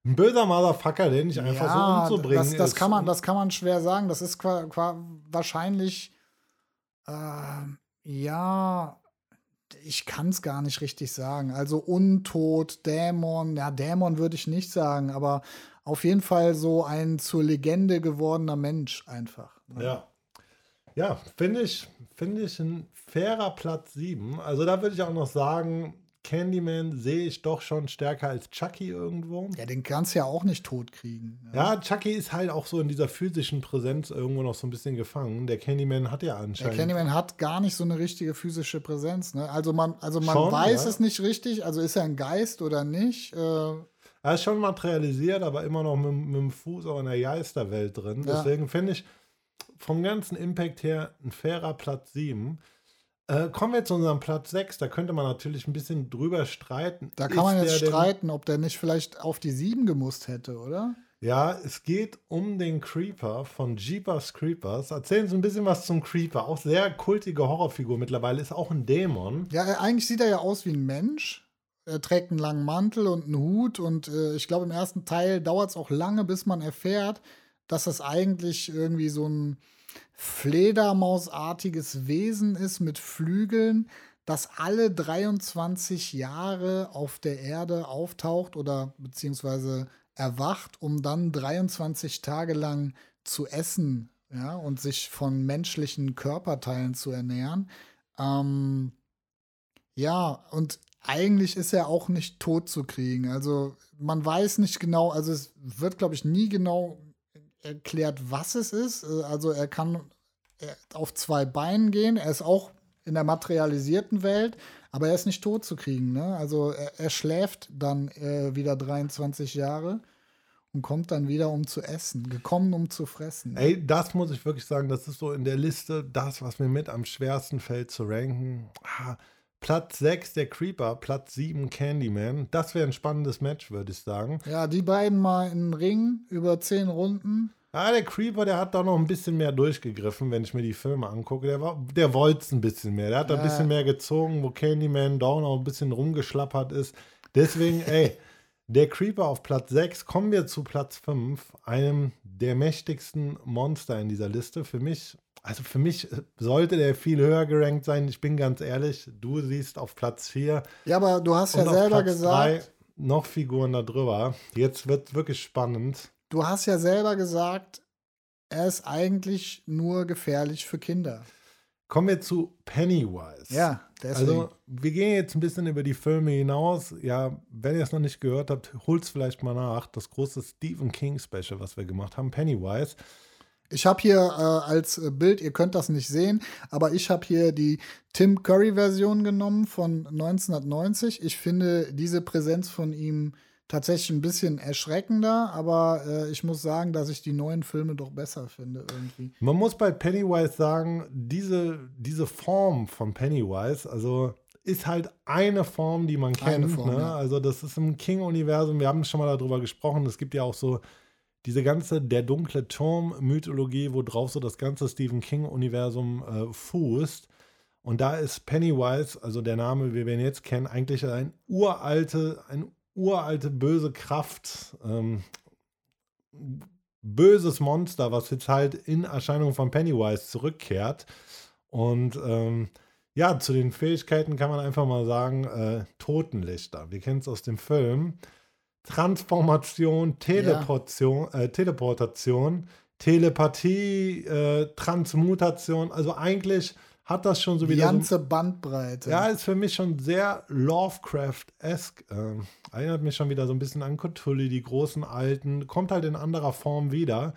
ein böser Motherfucker, den nicht einfach ja, so umzubringen das, das Kann man, das kann man schwer sagen. Das ist qua, qua wahrscheinlich, äh, ja, ich kann es gar nicht richtig sagen. Also Untot, Dämon, ja, Dämon würde ich nicht sagen, aber auf jeden Fall so ein zur Legende gewordener Mensch einfach. Ne? Ja. Ja, finde ich, finde ich ein fairer Platz 7. Also da würde ich auch noch sagen, Candyman sehe ich doch schon stärker als Chucky irgendwo. Ja, den kannst du ja auch nicht tot kriegen. Ja. ja. Chucky ist halt auch so in dieser physischen Präsenz irgendwo noch so ein bisschen gefangen. Der Candyman hat ja anscheinend. Der Candyman hat gar nicht so eine richtige physische Präsenz. Ne? Also man, also man schon, weiß ja. es nicht richtig. Also ist er ein Geist oder nicht? Äh, er ist schon materialisiert, aber immer noch mit, mit dem Fuß auch in der Geisterwelt drin. Ja. Deswegen finde ich, vom ganzen Impact her ein fairer Platz 7. Äh, kommen wir zu unserem Platz 6. Da könnte man natürlich ein bisschen drüber streiten. Da kann Ist man jetzt streiten, ob der nicht vielleicht auf die 7 gemusst hätte, oder? Ja, es geht um den Creeper von Jeepers Creepers. Erzählen Sie ein bisschen was zum Creeper. Auch sehr kultige Horrorfigur mittlerweile. Ist auch ein Dämon. Ja, eigentlich sieht er ja aus wie ein Mensch. Er trägt einen langen Mantel und einen Hut. Und äh, ich glaube, im ersten Teil dauert es auch lange, bis man erfährt, dass das eigentlich irgendwie so ein Fledermausartiges Wesen ist mit Flügeln, das alle 23 Jahre auf der Erde auftaucht oder beziehungsweise erwacht, um dann 23 Tage lang zu essen ja, und sich von menschlichen Körperteilen zu ernähren. Ähm, ja, und eigentlich ist er auch nicht tot zu kriegen. Also man weiß nicht genau, also es wird, glaube ich, nie genau erklärt, was es ist. Äh, also er kann auf zwei Beinen gehen. Er ist auch in der materialisierten Welt, aber er ist nicht tot zu kriegen. Ne? Also er, er schläft dann äh, wieder 23 Jahre und kommt dann wieder, um zu essen. Gekommen, um zu fressen. Ey, das muss ich wirklich sagen, das ist so in der Liste das, was mir mit am schwersten fällt zu ranken. Ah, Platz 6 der Creeper, Platz 7 Candyman. Das wäre ein spannendes Match, würde ich sagen. Ja, die beiden mal in Ring über 10 Runden. Ah, der Creeper, der hat da noch ein bisschen mehr durchgegriffen, wenn ich mir die Filme angucke. Der, der wollte es ein bisschen mehr. Der hat da ein bisschen mehr gezogen, wo Candyman Down auch ein bisschen rumgeschlappert ist. Deswegen, ey, der Creeper auf Platz 6. Kommen wir zu Platz 5, einem der mächtigsten Monster in dieser Liste. Für mich, also für mich sollte der viel höher gerankt sein. Ich bin ganz ehrlich, du siehst auf Platz 4. Ja, aber du hast ja selber gesagt. noch Figuren da drüber. Jetzt wird wirklich spannend. Du hast ja selber gesagt, er ist eigentlich nur gefährlich für Kinder. Kommen wir zu Pennywise. Ja, deswegen. Also, wir gehen jetzt ein bisschen über die Filme hinaus. Ja, wenn ihr es noch nicht gehört habt, holt es vielleicht mal nach. Das große Stephen King Special, was wir gemacht haben, Pennywise. Ich habe hier äh, als Bild, ihr könnt das nicht sehen, aber ich habe hier die Tim Curry-Version genommen von 1990. Ich finde diese Präsenz von ihm tatsächlich ein bisschen erschreckender, aber äh, ich muss sagen, dass ich die neuen Filme doch besser finde irgendwie. Man muss bei Pennywise sagen, diese, diese Form von Pennywise, also ist halt eine Form, die man kennt. Form, ne? ja. Also das ist im King-Universum, wir haben schon mal darüber gesprochen, es gibt ja auch so diese ganze Der dunkle Turm-Mythologie, wo drauf so das ganze Stephen King-Universum äh, fußt. Und da ist Pennywise, also der Name, wie wir ihn jetzt kennen, eigentlich ein uralte, ein uralte böse Kraft, ähm, böses Monster, was jetzt halt in Erscheinung von Pennywise zurückkehrt. Und ähm, ja, zu den Fähigkeiten kann man einfach mal sagen, äh, Totenlichter. Wir kennen es aus dem Film. Transformation, Teleportation, ja. äh, Teleportation, Telepathie, äh, Transmutation. Also eigentlich hat das schon so wieder. Die ganze so, Bandbreite. Ja, ist für mich schon sehr Lovecraft-esque. Äh, erinnert mich schon wieder so ein bisschen an Cthulhu, die großen Alten. Kommt halt in anderer Form wieder.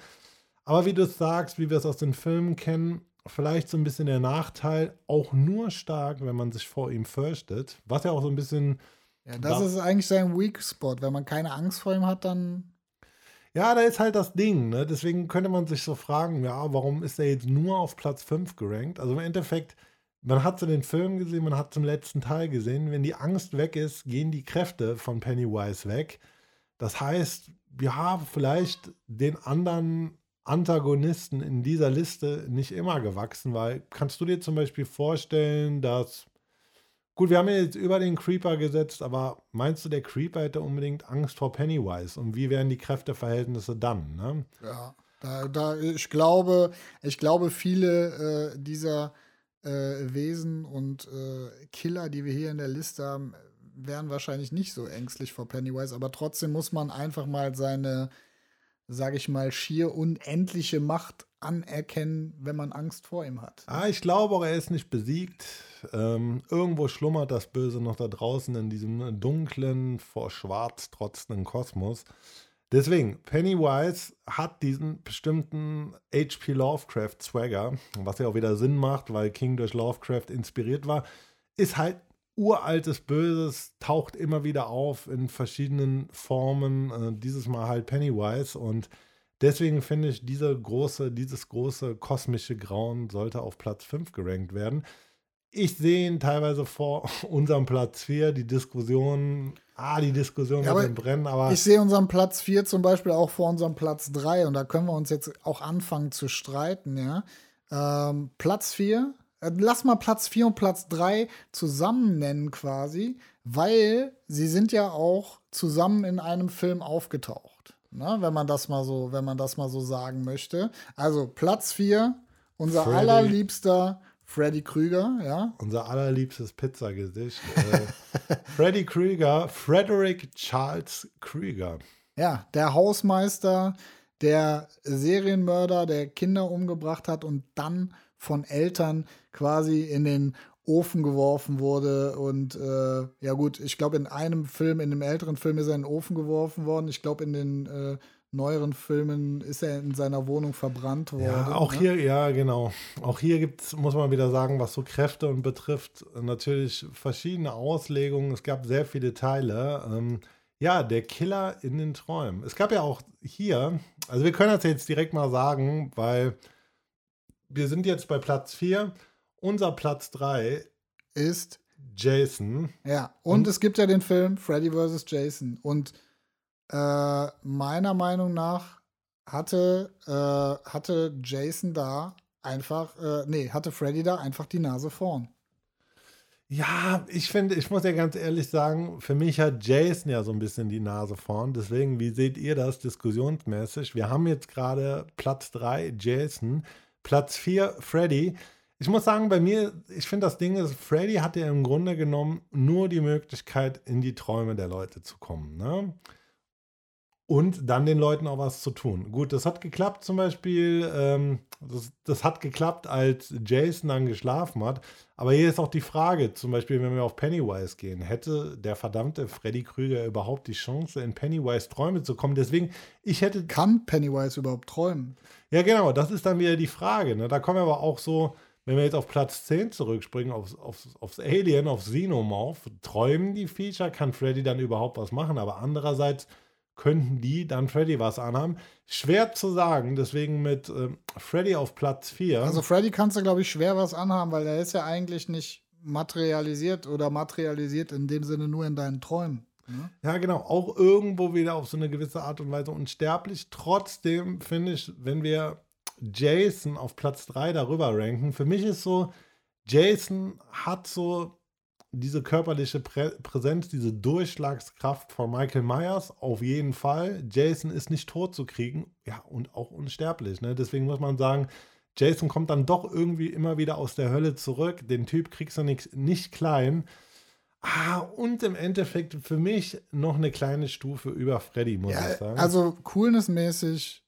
Aber wie du es sagst, wie wir es aus den Filmen kennen, vielleicht so ein bisschen der Nachteil, auch nur stark, wenn man sich vor ihm fürchtet. Was ja auch so ein bisschen. Ja, das da ist eigentlich sein Weak Spot. Wenn man keine Angst vor ihm hat, dann ja, da ist halt das Ding. Ne? Deswegen könnte man sich so fragen, ja, warum ist er jetzt nur auf Platz 5 gerankt? Also im Endeffekt, man hat so den Film gesehen, man hat zum letzten Teil gesehen. Wenn die Angst weg ist, gehen die Kräfte von Pennywise weg. Das heißt, wir haben vielleicht den anderen Antagonisten in dieser Liste nicht immer gewachsen, weil kannst du dir zum Beispiel vorstellen, dass Gut, wir haben jetzt über den Creeper gesetzt, aber meinst du, der Creeper hätte unbedingt Angst vor Pennywise? Und wie wären die Kräfteverhältnisse dann? Ne? Ja, da, da, ich glaube, ich glaube, viele äh, dieser äh, Wesen und äh, Killer, die wir hier in der Liste haben, wären wahrscheinlich nicht so ängstlich vor Pennywise, aber trotzdem muss man einfach mal seine, sage ich mal, schier unendliche Macht anerkennen, wenn man Angst vor ihm hat. Ah, ich glaube auch, er ist nicht besiegt. Ähm, irgendwo schlummert das Böse noch da draußen in diesem dunklen, vor Schwarz trotzenden Kosmos. Deswegen, Pennywise hat diesen bestimmten H.P. Lovecraft Swagger, was ja auch wieder Sinn macht, weil King durch Lovecraft inspiriert war, ist halt uraltes Böses, taucht immer wieder auf in verschiedenen Formen, äh, dieses Mal halt Pennywise und deswegen finde ich, diese große, dieses große kosmische Grauen sollte auf Platz 5 gerankt werden ich sehe ihn teilweise vor unserem Platz 4, die Diskussion, ah, die Diskussion ja, mit dem Brennen, aber. Ich sehe unseren Platz 4 zum Beispiel auch vor unserem Platz 3 und da können wir uns jetzt auch anfangen zu streiten, ja. Ähm, Platz 4, äh, lass mal Platz 4 und Platz 3 zusammen nennen quasi, weil sie sind ja auch zusammen in einem Film aufgetaucht. Ne, wenn man das mal so, wenn man das mal so sagen möchte. Also Platz 4, unser Freddy. allerliebster Freddy Krüger, ja. Unser allerliebstes Pizzagesicht. äh, Freddy Krüger, Frederick Charles Krüger. Ja, der Hausmeister, der Serienmörder, der Kinder umgebracht hat und dann von Eltern quasi in den Ofen geworfen wurde. Und äh, ja gut, ich glaube, in einem Film, in dem älteren Film ist er in den Ofen geworfen worden. Ich glaube, in den äh, neueren Filmen ist er in seiner Wohnung verbrannt worden. Ja, auch ne? hier, ja, genau. Auch hier gibt es, muss man wieder sagen, was so Kräfte und betrifft, natürlich verschiedene Auslegungen. Es gab sehr viele Teile. Ähm, ja, der Killer in den Träumen. Es gab ja auch hier, also wir können das jetzt direkt mal sagen, weil wir sind jetzt bei Platz 4. Unser Platz 3 ist Jason. Ja, und, und es gibt ja den Film Freddy vs. Jason. Und äh, meiner Meinung nach hatte, äh, hatte Jason da einfach, äh, nee, hatte Freddy da einfach die Nase vorn. Ja, ich finde, ich muss ja ganz ehrlich sagen, für mich hat Jason ja so ein bisschen die Nase vorn. Deswegen, wie seht ihr das diskussionsmäßig? Wir haben jetzt gerade Platz 3 Jason, Platz 4 Freddy. Ich muss sagen, bei mir, ich finde das Ding ist, Freddy hatte ja im Grunde genommen nur die Möglichkeit, in die Träume der Leute zu kommen. Ne? Und dann den Leuten auch was zu tun. Gut, das hat geklappt zum Beispiel, ähm, das, das, hat geklappt, als Jason dann geschlafen hat. Aber hier ist auch die Frage, zum Beispiel, wenn wir auf Pennywise gehen, hätte der verdammte Freddy Krüger überhaupt die Chance, in Pennywise Träume zu kommen? Deswegen, ich hätte. Kann Pennywise überhaupt träumen? Ja, genau, das ist dann wieder die Frage. Ne? Da kommen wir aber auch so, wenn wir jetzt auf Platz 10 zurückspringen, aufs, aufs, aufs Alien, auf Xenomorph, träumen die Feature, kann Freddy dann überhaupt was machen? Aber andererseits könnten die dann Freddy was anhaben? Schwer zu sagen, deswegen mit äh, Freddy auf Platz 4. Also Freddy kannst du, glaube ich, schwer was anhaben, weil er ist ja eigentlich nicht materialisiert oder materialisiert in dem Sinne nur in deinen Träumen. Ne? Ja, genau. Auch irgendwo wieder auf so eine gewisse Art und Weise unsterblich. Trotzdem finde ich, wenn wir Jason auf Platz 3 darüber ranken, für mich ist so, Jason hat so diese körperliche Prä Präsenz, diese Durchschlagskraft von Michael Myers auf jeden Fall. Jason ist nicht tot zu kriegen, ja, und auch unsterblich. Ne? Deswegen muss man sagen, Jason kommt dann doch irgendwie immer wieder aus der Hölle zurück. Den Typ kriegst du nicht, nicht klein. Ah, und im Endeffekt für mich noch eine kleine Stufe über Freddy, muss ja, ich sagen. Also coolnessmäßig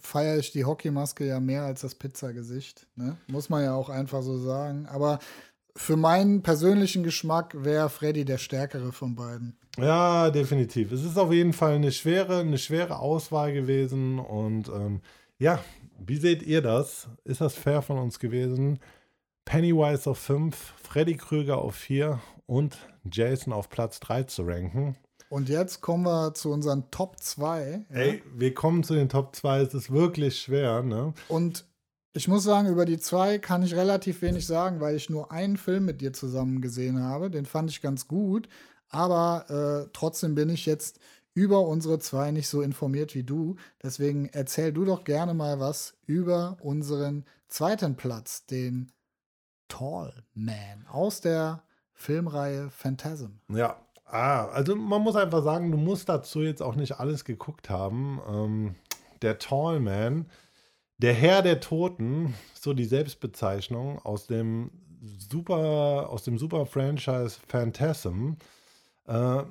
feiere ich die Hockeymaske ja mehr als das Pizzagesicht. Ne? Muss man ja auch einfach so sagen. Aber für meinen persönlichen Geschmack wäre Freddy der stärkere von beiden. Ja, definitiv. Es ist auf jeden Fall eine schwere, eine schwere Auswahl gewesen. Und ähm, ja, wie seht ihr das? Ist das fair von uns gewesen? Pennywise auf 5, Freddy Krüger auf 4 und Jason auf Platz 3 zu ranken. Und jetzt kommen wir zu unseren Top 2. Ja? Ey, wir kommen zu den Top 2. Es ist wirklich schwer, ne? Und ich muss sagen, über die zwei kann ich relativ wenig sagen, weil ich nur einen Film mit dir zusammen gesehen habe. Den fand ich ganz gut. Aber äh, trotzdem bin ich jetzt über unsere zwei nicht so informiert wie du. Deswegen erzähl du doch gerne mal was über unseren zweiten Platz, den Tall Man aus der Filmreihe Phantasm. Ja, ah, also man muss einfach sagen, du musst dazu jetzt auch nicht alles geguckt haben. Ähm, der Tall Man der Herr der Toten, so die Selbstbezeichnung aus dem super, aus dem super Franchise Phantasm. Äh,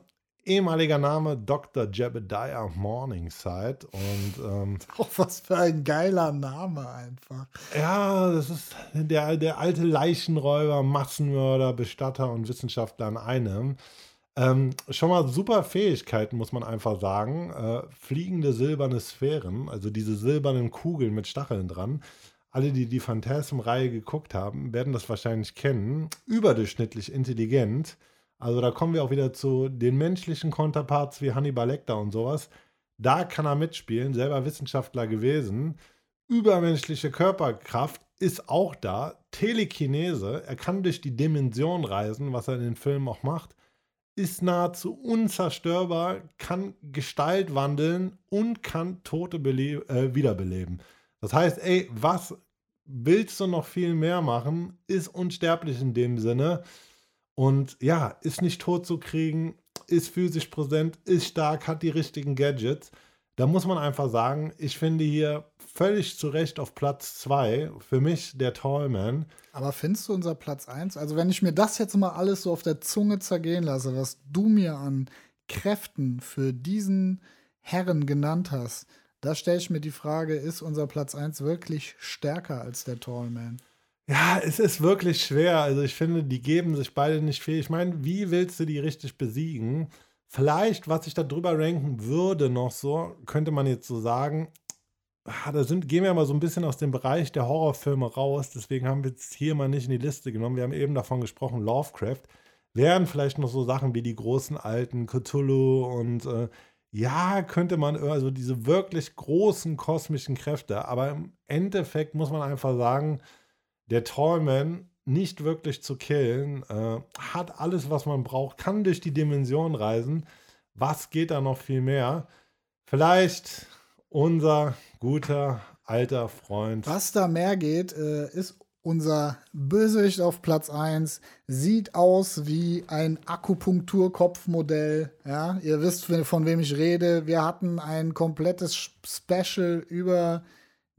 ehemaliger Name Dr. Jebediah Morningside und ähm, auch was für ein geiler Name einfach. Ja, das ist der, der alte Leichenräuber, Massenmörder, Bestatter und Wissenschaftler in einem. Ähm, schon mal super Fähigkeiten, muss man einfach sagen. Äh, fliegende silberne Sphären, also diese silbernen Kugeln mit Stacheln dran. Alle, die die Phantasm-Reihe geguckt haben, werden das wahrscheinlich kennen. Überdurchschnittlich intelligent. Also da kommen wir auch wieder zu den menschlichen Konterparts wie Hannibal Lecter und sowas. Da kann er mitspielen, selber Wissenschaftler gewesen. Übermenschliche Körperkraft ist auch da. Telekinese, er kann durch die Dimension reisen, was er in den Filmen auch macht ist nahezu unzerstörbar, kann Gestalt wandeln und kann Tote äh, wiederbeleben. Das heißt, ey, was willst du noch viel mehr machen? Ist unsterblich in dem Sinne. Und ja, ist nicht tot zu kriegen, ist physisch präsent, ist stark, hat die richtigen Gadgets. Da muss man einfach sagen, ich finde hier völlig zu Recht auf Platz 2 für mich der Tallman. Aber findest du unser Platz 1? Also, wenn ich mir das jetzt mal alles so auf der Zunge zergehen lasse, was du mir an Kräften für diesen Herren genannt hast, da stelle ich mir die Frage, ist unser Platz 1 wirklich stärker als der Tallman? Ja, es ist wirklich schwer. Also ich finde, die geben sich beide nicht viel. Ich meine, wie willst du die richtig besiegen? Vielleicht, was ich da drüber ranken würde, noch so, könnte man jetzt so sagen, ah, da sind, gehen wir mal so ein bisschen aus dem Bereich der Horrorfilme raus. Deswegen haben wir es hier mal nicht in die Liste genommen. Wir haben eben davon gesprochen, Lovecraft. Wären vielleicht noch so Sachen wie die großen alten Cthulhu und äh, ja, könnte man, also diese wirklich großen kosmischen Kräfte. Aber im Endeffekt muss man einfach sagen, der Tallman nicht wirklich zu killen, äh, hat alles, was man braucht, kann durch die Dimension reisen. Was geht da noch viel mehr? Vielleicht unser guter alter Freund. Was da mehr geht, äh, ist unser Bösewicht auf Platz 1. Sieht aus wie ein Akupunkturkopfmodell. Ja, ihr wisst, von wem ich rede. Wir hatten ein komplettes Special über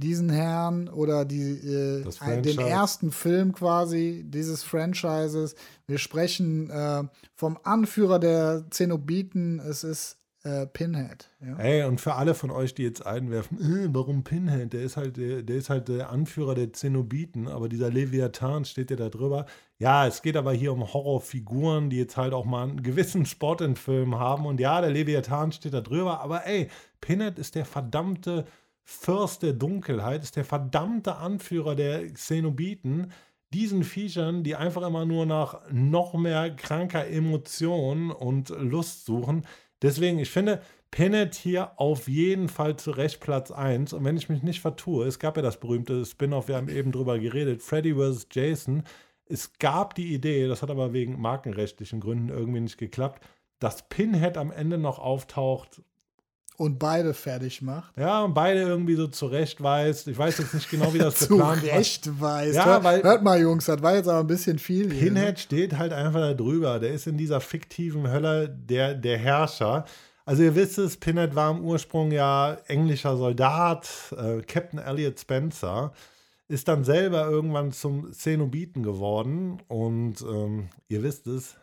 diesen Herrn oder die, äh, den ersten Film quasi dieses Franchises. Wir sprechen äh, vom Anführer der Zenobiten. Es ist äh, Pinhead. Ja. Ey, und für alle von euch, die jetzt einwerfen, äh, warum Pinhead? Der ist halt der, der ist halt der Anführer der Zenobiten, aber dieser Leviathan steht ja da drüber. Ja, es geht aber hier um Horrorfiguren, die jetzt halt auch mal einen gewissen Spot in Filmen haben. Und ja, der Leviathan steht da drüber, aber ey, Pinhead ist der verdammte Fürst der Dunkelheit, ist der verdammte Anführer der Xenobiten, diesen Viechern, die einfach immer nur nach noch mehr kranker Emotion und Lust suchen. Deswegen, ich finde, Pinhead hier auf jeden Fall zu Recht Platz 1. Und wenn ich mich nicht vertue, es gab ja das berühmte Spin-off, wir haben eben drüber geredet, Freddy vs. Jason. Es gab die Idee, das hat aber wegen markenrechtlichen Gründen irgendwie nicht geklappt, dass Pinhead am Ende noch auftaucht und beide fertig macht. Ja, und beide irgendwie so zurechtweist. Ich weiß jetzt nicht genau, wie das geplant war. Zurechtweist. Ja, weil Hört mal, Jungs, das war jetzt aber ein bisschen viel. Pinhead hier, ne? steht halt einfach da drüber. Der ist in dieser fiktiven Hölle der, der Herrscher. Also ihr wisst es, Pinhead war im Ursprung ja englischer Soldat, äh, Captain Elliot Spencer, ist dann selber irgendwann zum Zenobiten geworden und ähm, ihr wisst es.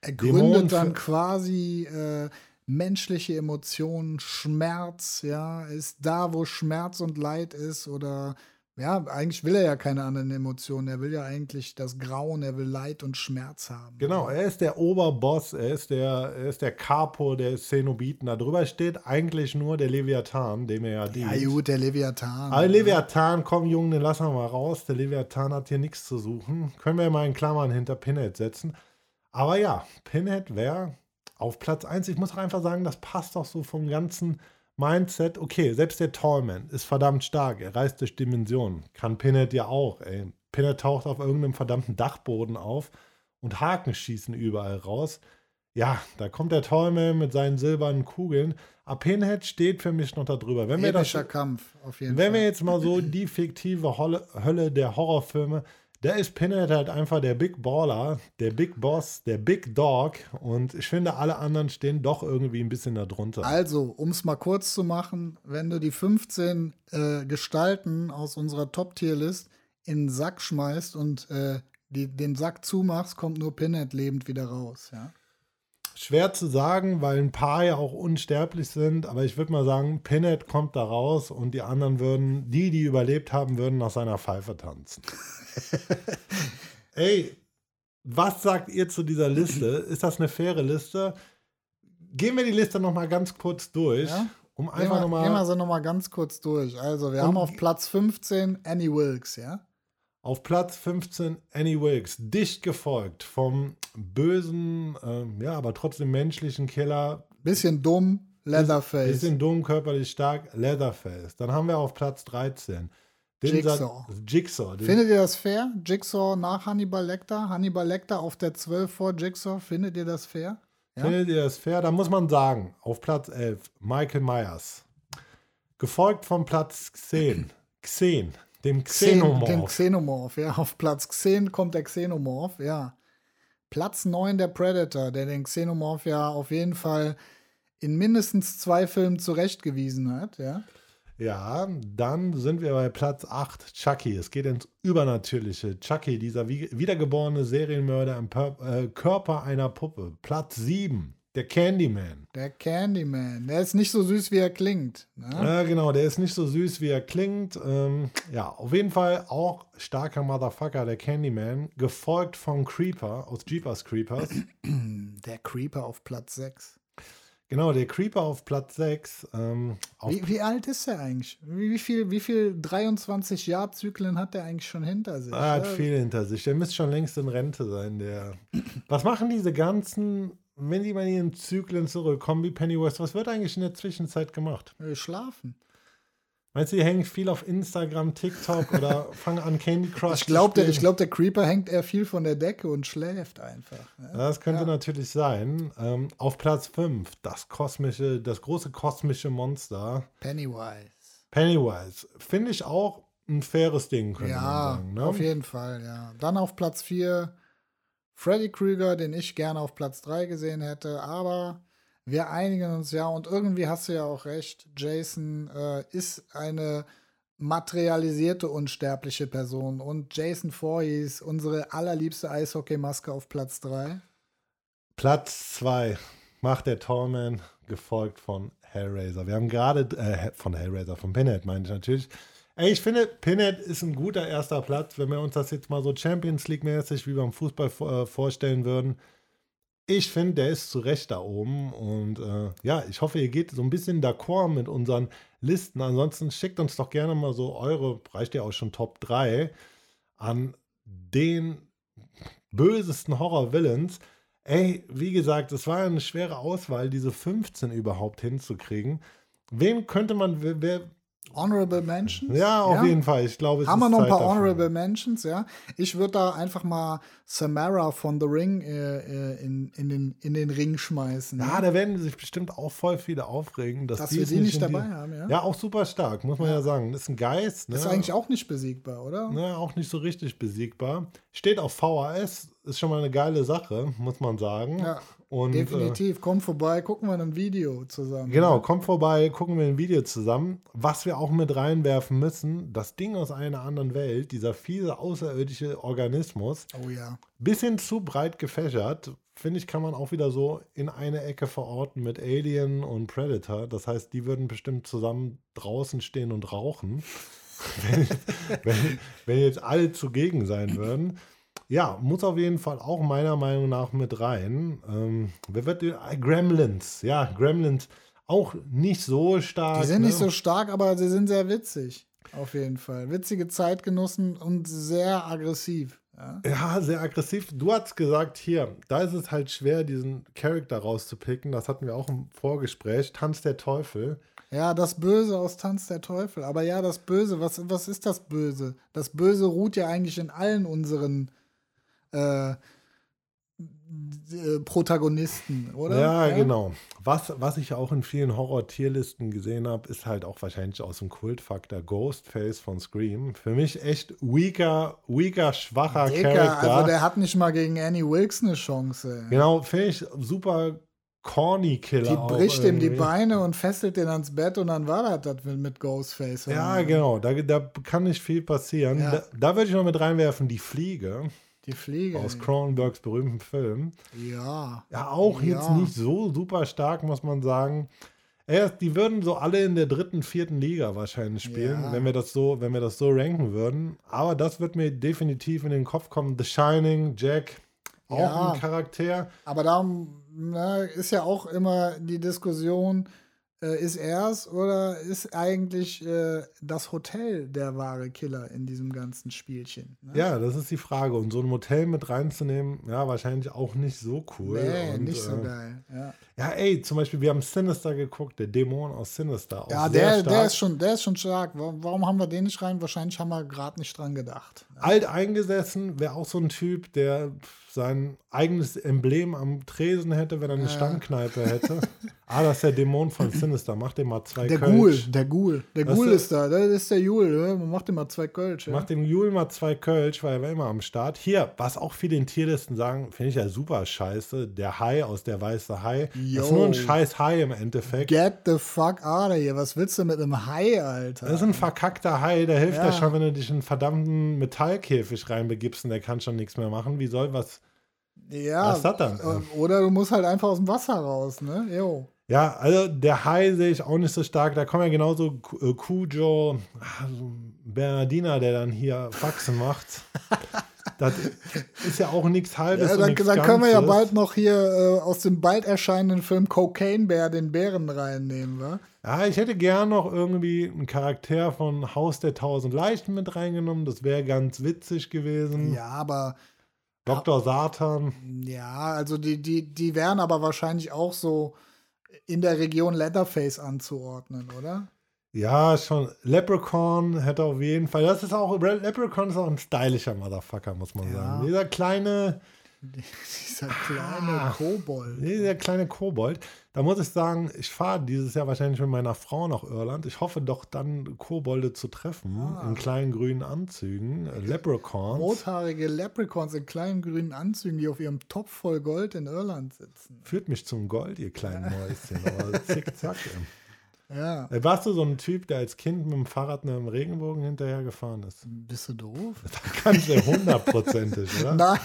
Er gründet dann quasi äh, menschliche Emotionen, Schmerz, ja, ist da, wo Schmerz und Leid ist oder ja, eigentlich will er ja keine anderen Emotionen. Er will ja eigentlich das Grauen, er will Leid und Schmerz haben. Genau, er ist der Oberboss, er ist der, er ist der Capo der Zenobiten. Da drüber steht eigentlich nur der Leviathan, dem er ja dient. Ja, gut, der Leviathan. Aber Leviathan, komm, Junge, den lassen wir mal raus. Der Leviathan hat hier nichts zu suchen. Können wir mal in Klammern hinter Pinhead setzen. Aber ja, Pinhead wäre auf Platz 1. Ich muss auch einfach sagen, das passt auch so vom ganzen Mindset, okay, selbst der Tallman ist verdammt stark, er reist durch Dimensionen. Kann Pinhead ja auch, ey. Pinhead taucht auf irgendeinem verdammten Dachboden auf und Haken schießen überall raus. Ja, da kommt der Tallman mit seinen silbernen Kugeln. Aber Pinhead steht für mich noch darüber. Wenn wir das, Kampf, auf jeden wenn Fall. wir jetzt mal so die fiktive Hölle der Horrorfilme da ist Pinhead halt einfach der Big Baller, der Big Boss, der Big Dog. Und ich finde, alle anderen stehen doch irgendwie ein bisschen darunter. Also, um es mal kurz zu machen, wenn du die 15 äh, Gestalten aus unserer Top-Tier-List in den Sack schmeißt und äh, die, den Sack zumachst, kommt nur Pinhead lebend wieder raus. Ja? Schwer zu sagen, weil ein paar ja auch unsterblich sind, aber ich würde mal sagen, Pinhead kommt da raus und die anderen würden, die, die überlebt haben, würden nach seiner Pfeife tanzen. Ey, was sagt ihr zu dieser Liste? Ist das eine faire Liste? Gehen wir die Liste noch mal ganz kurz durch. Ja? Um einfach noch mal, gehen wir sie noch mal ganz kurz durch. Also, wir haben auf Platz 15 Annie Wilkes, ja? Auf Platz 15 Annie Wilkes, dicht gefolgt vom bösen, äh, ja, aber trotzdem menschlichen Killer. Bisschen dumm, Leatherface. Bisschen dumm, körperlich stark, Leatherface. Dann haben wir auf Platz 13 den Jigsaw. Jigsaw Findet ihr das fair? Jigsaw nach Hannibal Lecter? Hannibal Lecter auf der 12 vor Jigsaw. Findet ihr das fair? Ja? Findet ihr das fair? Da muss man sagen, auf Platz 11 Michael Myers. Gefolgt von Platz 10 Xen, dem Xenomorph. Dem Xenomorph, ja. Auf Platz 10 kommt der Xenomorph, ja. Platz 9 der Predator, der den Xenomorph ja auf jeden Fall in mindestens zwei Filmen zurechtgewiesen hat, ja. Ja, dann sind wir bei Platz 8, Chucky. Es geht ins Übernatürliche. Chucky, dieser wiedergeborene Serienmörder im Pur äh, Körper einer Puppe. Platz 7, der Candyman. Der Candyman. Der ist nicht so süß, wie er klingt. Ne? Ja, genau, der ist nicht so süß, wie er klingt. Ähm, ja, auf jeden Fall auch starker Motherfucker, der Candyman. Gefolgt von Creeper aus Jeepers Creepers. Der Creeper auf Platz 6. Genau, der Creeper auf Platz 6. Ähm, wie, wie, alt ist er eigentlich? Wie, wie, viel, wie viel 23 Jahrzyklen hat er eigentlich schon hinter sich? Er hat viel hinter sich. Der müsste schon längst in Rente sein. Der. Was machen diese ganzen, wenn die mal in ihren Zyklen zurückkommen wie Pennywise? Was wird eigentlich in der Zwischenzeit gemacht? Äh, schlafen. Meinst du, die hängen viel auf Instagram, TikTok oder fangen an Candy Crush Ich glaube, der, glaub, der Creeper hängt eher viel von der Decke und schläft einfach. Ne? Das könnte ja. natürlich sein. Ähm, auf Platz 5, das kosmische, das große kosmische Monster. Pennywise. Pennywise. Finde ich auch ein faires Ding, könnte ja, man sagen. Ne? auf jeden Fall, ja. Dann auf Platz 4 Freddy Krüger, den ich gerne auf Platz 3 gesehen hätte, aber wir einigen uns ja und irgendwie hast du ja auch recht. Jason äh, ist eine materialisierte unsterbliche Person und Jason Voorhees, unsere allerliebste Eishockeymaske auf Platz 3. Platz 2 macht der Torman, gefolgt von Hellraiser. Wir haben gerade, äh, von Hellraiser, von Pinhead meine ich natürlich. Ey, ich finde, Pinhead ist ein guter erster Platz, wenn wir uns das jetzt mal so Champions League-mäßig wie beim Fußball äh, vorstellen würden. Ich finde, der ist zu Recht da oben. Und äh, ja, ich hoffe, ihr geht so ein bisschen d'accord mit unseren Listen. Ansonsten schickt uns doch gerne mal so eure, reicht ja auch schon Top 3, an den bösesten Horror-Villains. Ey, wie gesagt, es war eine schwere Auswahl, diese 15 überhaupt hinzukriegen. Wem könnte man, wer, Honorable Mentions. Ja, auf ja. jeden Fall. Ich glaube, Haben wir noch ein paar dafür. Honorable Mentions, ja. Ich würde da einfach mal Samara von The Ring äh, äh, in, in, den, in den Ring schmeißen. Ja, ja, da werden sich bestimmt auch voll viele aufregen, dass, dass die wir die nicht dabei die, haben, ja. Ja, auch super stark, muss man ja, ja sagen. Das ist ein Geist. Ne? Ist eigentlich auch nicht besiegbar, oder? Ja, auch nicht so richtig besiegbar. Steht auf VHS, ist schon mal eine geile Sache, muss man sagen. Ja. Und, Definitiv, äh, kommt vorbei, gucken wir ein Video zusammen. Genau, kommt vorbei, gucken wir ein Video zusammen. Was wir auch mit reinwerfen müssen, das Ding aus einer anderen Welt, dieser fiese außerirdische Organismus. Oh ja. Bisschen zu breit gefächert. finde ich, kann man auch wieder so in eine Ecke verorten mit Alien und Predator. Das heißt, die würden bestimmt zusammen draußen stehen und rauchen, wenn, wenn, wenn jetzt alle zugegen sein würden. Ja, muss auf jeden Fall auch meiner Meinung nach mit rein. Ähm, wer wird äh, Gremlins? Ja, Gremlins auch nicht so stark. Die sind ne? nicht so stark, aber sie sind sehr witzig. Auf jeden Fall. Witzige Zeitgenossen und sehr aggressiv. Ja. ja, sehr aggressiv. Du hast gesagt, hier, da ist es halt schwer, diesen Charakter rauszupicken. Das hatten wir auch im Vorgespräch. Tanz der Teufel. Ja, das Böse aus Tanz der Teufel. Aber ja, das Böse, was, was ist das Böse? Das Böse ruht ja eigentlich in allen unseren äh, äh, Protagonisten, oder? Ja, ja, genau. Was, was ich auch in vielen Horror-Tierlisten gesehen habe, ist halt auch wahrscheinlich aus dem Kultfaktor Ghostface von Scream. Für mich echt weaker, weaker, schwacher Dicker, Charakter. Also der hat nicht mal gegen Annie Wilkes eine Chance. Genau, finde ich super corny Killer. Die bricht ihm die Beine und fesselt den ans Bett und dann war das das mit Ghostface. Ja, genau. Da, da kann nicht viel passieren. Ja. Da, da würde ich noch mit reinwerfen, die Fliege. Die Fliege. Aus Cronenbergs berühmten Film. Ja. Ja, auch ja. jetzt nicht so super stark, muss man sagen. Erst, die würden so alle in der dritten, vierten Liga wahrscheinlich spielen, ja. wenn wir das so, wenn wir das so ranken würden. Aber das wird mir definitiv in den Kopf kommen. The Shining, Jack, auch ja. ein Charakter. Aber da ist ja auch immer die Diskussion, äh, ist er es oder ist eigentlich äh, das Hotel der wahre Killer in diesem ganzen Spielchen? Ne? Ja, das ist die Frage. Und so ein Hotel mit reinzunehmen, ja, wahrscheinlich auch nicht so cool. Nee, Und, nicht so äh, geil. Ja. Ja, ey, zum Beispiel, wir haben Sinister geguckt, der Dämon aus Sinister. ja, der, der, ist schon, der ist schon stark. Warum haben wir den nicht rein? Wahrscheinlich haben wir gerade nicht dran gedacht. Alt eingesessen, wäre auch so ein Typ, der sein eigenes Emblem am Tresen hätte, wenn er eine ja. Stammkneipe hätte. ah, das ist der Dämon von Sinister. Mach dem mal zwei der Kölsch. Ghoul, der Ghoul. Der das Ghoul ist da. Das ist der Jul. Ne? Mach dem mal zwei Kölsch. Ja. Mach dem Jul mal zwei Kölsch, weil er war immer am Start. Hier, was auch viele in Tierlisten sagen, finde ich ja super scheiße. Der Hai aus der weiße Hai. Yo. Das ist nur ein scheiß Hai im Endeffekt. Get the fuck out of here. Was willst du mit einem Hai, Alter? Das ist ein verkackter Hai. Der hilft ja, ja schon, wenn du dich in einen verdammten Metallkäfig reinbegibst und der kann schon nichts mehr machen. Wie soll was ja. Was ist das dann? Äh, oder du musst halt einfach aus dem Wasser raus, ne? Jo. Ja, also der Hai sehe ich auch nicht so stark. Da kommen ja genauso äh, Cujo, also Bernardina, der dann hier Faxen macht. das ist ja auch nichts halbes. Ja, dann, dann können wir ja bald noch hier äh, aus dem bald erscheinenden Film Cocaine Bär den Bären reinnehmen, wa? Ja, ich hätte gern noch irgendwie einen Charakter von Haus der Tausend Leichen mit reingenommen. Das wäre ganz witzig gewesen. Ja, aber Dr. Satan. Ja, also die, die, die wären aber wahrscheinlich auch so in der Region Leatherface anzuordnen, oder? Ja, schon. Leprechaun hätte auf jeden Fall. Das ist auch. Leprechaun ist auch ein stylischer Motherfucker, muss man ja. sagen. Dieser kleine dieser kleine ah, Kobold. Dieser kleine Kobold. Da muss ich sagen, ich fahre dieses Jahr wahrscheinlich mit meiner Frau nach Irland. Ich hoffe doch dann Kobolde zu treffen ah. in kleinen grünen Anzügen. Leprechauns. Rothaarige Leprechauns in kleinen grünen Anzügen, die auf ihrem Topf voll Gold in Irland sitzen. Führt mich zum Gold, ihr kleinen Mäuschen. Aber zickzack. Ja. Äh, warst du so ein Typ, der als Kind mit dem Fahrrad einem Regenbogen hinterher gefahren ist? Bist du doof? Das kannst du hundertprozentig, oder? Nein,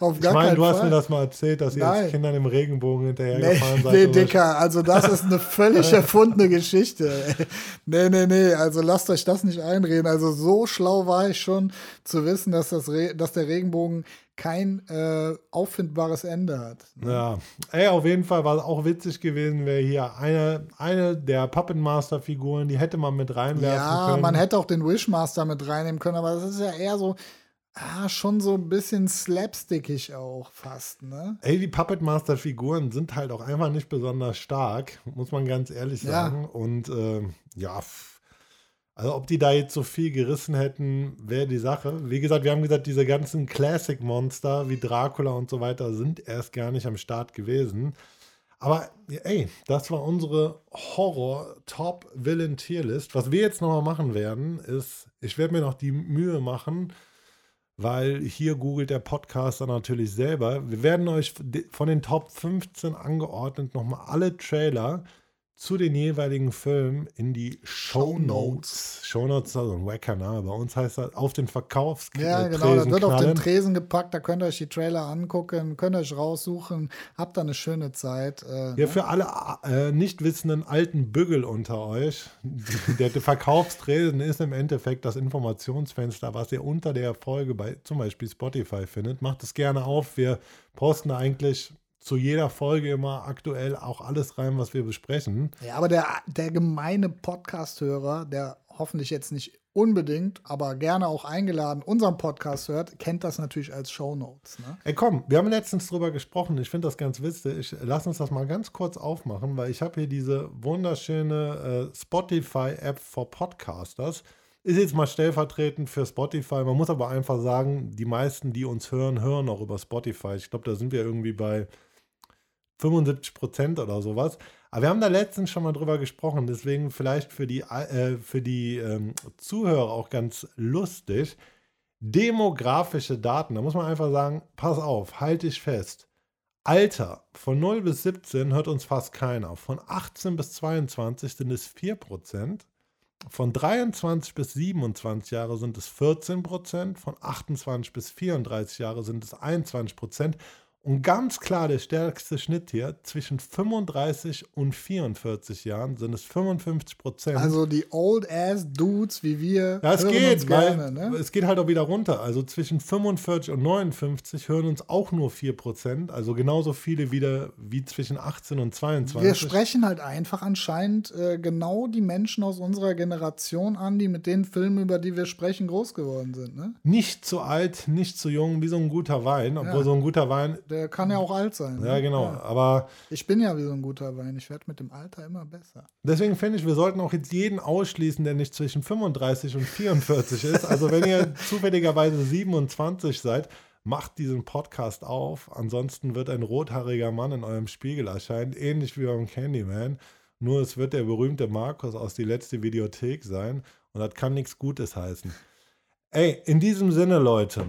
auf gar ich mein, keinen du Fall. hast mir das mal erzählt, dass Nein. ihr als Kinder im Regenbogen hinterher nee, gefahren seid. Nee, Dicker, also das ist eine völlig erfundene Geschichte. Nee, nee, nee, also lasst euch das nicht einreden. Also so schlau war ich schon zu wissen, dass, das dass der Regenbogen kein äh, auffindbares Ende hat. Ja, ey, auf jeden Fall war es auch witzig gewesen, wäre hier eine, eine der Puppet Master Figuren, die hätte man mit reinwerfen ja, können. Ja, man hätte auch den Wishmaster mit reinnehmen können, aber das ist ja eher so, ah, schon so ein bisschen slapstickig auch fast, ne? Ey, die Puppet Master Figuren sind halt auch einfach nicht besonders stark, muss man ganz ehrlich sagen. Ja. Und äh, ja, also ob die da jetzt so viel gerissen hätten, wäre die Sache. Wie gesagt, wir haben gesagt, diese ganzen Classic-Monster wie Dracula und so weiter sind erst gar nicht am Start gewesen. Aber ey, das war unsere Horror-Top-Villain-Tierlist. Was wir jetzt nochmal machen werden, ist, ich werde mir noch die Mühe machen, weil hier googelt der Podcaster natürlich selber. Wir werden euch von den Top 15 angeordnet nochmal alle Trailer zu den jeweiligen Filmen in die Show Notes. Show Notes also ein wacker Name. Bei uns heißt das auf den Verkaufstresen. Ja, genau, da wird auf den Tresen gepackt. Da könnt ihr euch die Trailer angucken, könnt ihr euch raussuchen. Habt da eine schöne Zeit. Äh, ja, ne? für alle äh, nicht wissenden alten Bügel unter euch. der, der Verkaufstresen ist im Endeffekt das Informationsfenster, was ihr unter der Folge bei zum Beispiel Spotify findet. Macht es gerne auf. Wir posten eigentlich zu jeder Folge immer aktuell auch alles rein, was wir besprechen. Ja, aber der, der gemeine Podcast-Hörer, der hoffentlich jetzt nicht unbedingt, aber gerne auch eingeladen unseren Podcast hört, kennt das natürlich als Shownotes. Ne? Ey, komm, wir haben letztens drüber gesprochen. Ich finde das ganz witzig. Ich, lass uns das mal ganz kurz aufmachen, weil ich habe hier diese wunderschöne äh, Spotify-App for Podcasters. Ist jetzt mal stellvertretend für Spotify. Man muss aber einfach sagen, die meisten, die uns hören, hören auch über Spotify. Ich glaube, da sind wir irgendwie bei 75 Prozent oder sowas. Aber wir haben da letztens schon mal drüber gesprochen, deswegen vielleicht für die, äh, für die ähm, Zuhörer auch ganz lustig. Demografische Daten, da muss man einfach sagen, pass auf, halte ich fest. Alter, von 0 bis 17 hört uns fast keiner. Von 18 bis 22 sind es 4%. Von 23 bis 27 Jahre sind es 14%. Von 28 bis 34 Jahre sind es 21%. Und ganz klar, der stärkste Schnitt hier, zwischen 35 und 44 Jahren sind es 55 Prozent. Also die Old-Ass-Dudes wie wir. Ja, es geht, gerne, ne? es geht halt auch wieder runter. Also zwischen 45 und 59 hören uns auch nur 4 Prozent. Also genauso viele wieder wie zwischen 18 und 22. Wir sprechen halt einfach anscheinend äh, genau die Menschen aus unserer Generation an, die mit den Filmen, über die wir sprechen, groß geworden sind. Ne? Nicht zu alt, nicht zu jung, wie so ein guter Wein. Obwohl ja. so ein guter Wein Der der kann ja auch alt sein. Ja, ne? genau. Ja. Aber ich bin ja wie so ein guter Wein. Ich werde mit dem Alter immer besser. Deswegen finde ich, wir sollten auch jetzt jeden ausschließen, der nicht zwischen 35 und 44 ist. Also wenn ihr zufälligerweise 27 seid, macht diesen Podcast auf. Ansonsten wird ein rothaariger Mann in eurem Spiegel erscheinen, ähnlich wie beim Candyman. Nur es wird der berühmte Markus aus die letzte Videothek sein und das kann nichts Gutes heißen. Ey, in diesem Sinne, Leute,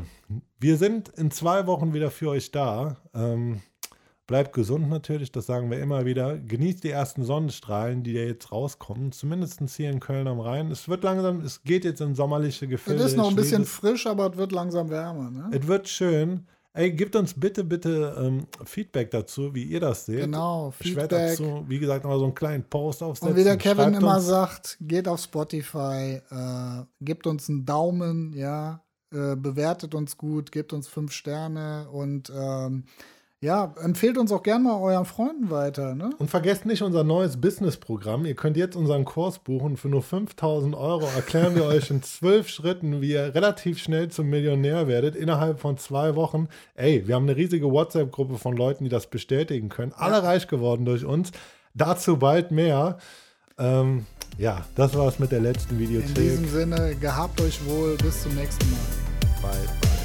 wir sind in zwei Wochen wieder für euch da. Ähm, bleibt gesund natürlich, das sagen wir immer wieder. Genießt die ersten Sonnenstrahlen, die ja jetzt rauskommen, zumindest hier in Köln am Rhein. Es wird langsam, es geht jetzt in sommerliche Gefilde. Es ist noch ein bisschen frisch, aber es wird langsam wärmer. Ne? Es wird schön. Ey, gebt uns bitte, bitte ähm, Feedback dazu, wie ihr das seht. Genau, Feedback. Dazu, wie gesagt, mal so einen kleinen Post aufsetzen. Und wie der Kevin Schreibt immer sagt, geht auf Spotify, äh, gebt uns einen Daumen, ja, äh, bewertet uns gut, gebt uns fünf Sterne und ähm, ja, empfehlt uns auch gerne mal euren Freunden weiter. Ne? Und vergesst nicht unser neues Business-Programm. Ihr könnt jetzt unseren Kurs buchen. Für nur 5000 Euro erklären wir euch in zwölf Schritten, wie ihr relativ schnell zum Millionär werdet, innerhalb von zwei Wochen. Ey, wir haben eine riesige WhatsApp-Gruppe von Leuten, die das bestätigen können. Alle ja. reich geworden durch uns. Dazu bald mehr. Ähm, ja, das war's mit der letzten Videothek. In diesem Sinne, gehabt euch wohl. Bis zum nächsten Mal. Bye, bye.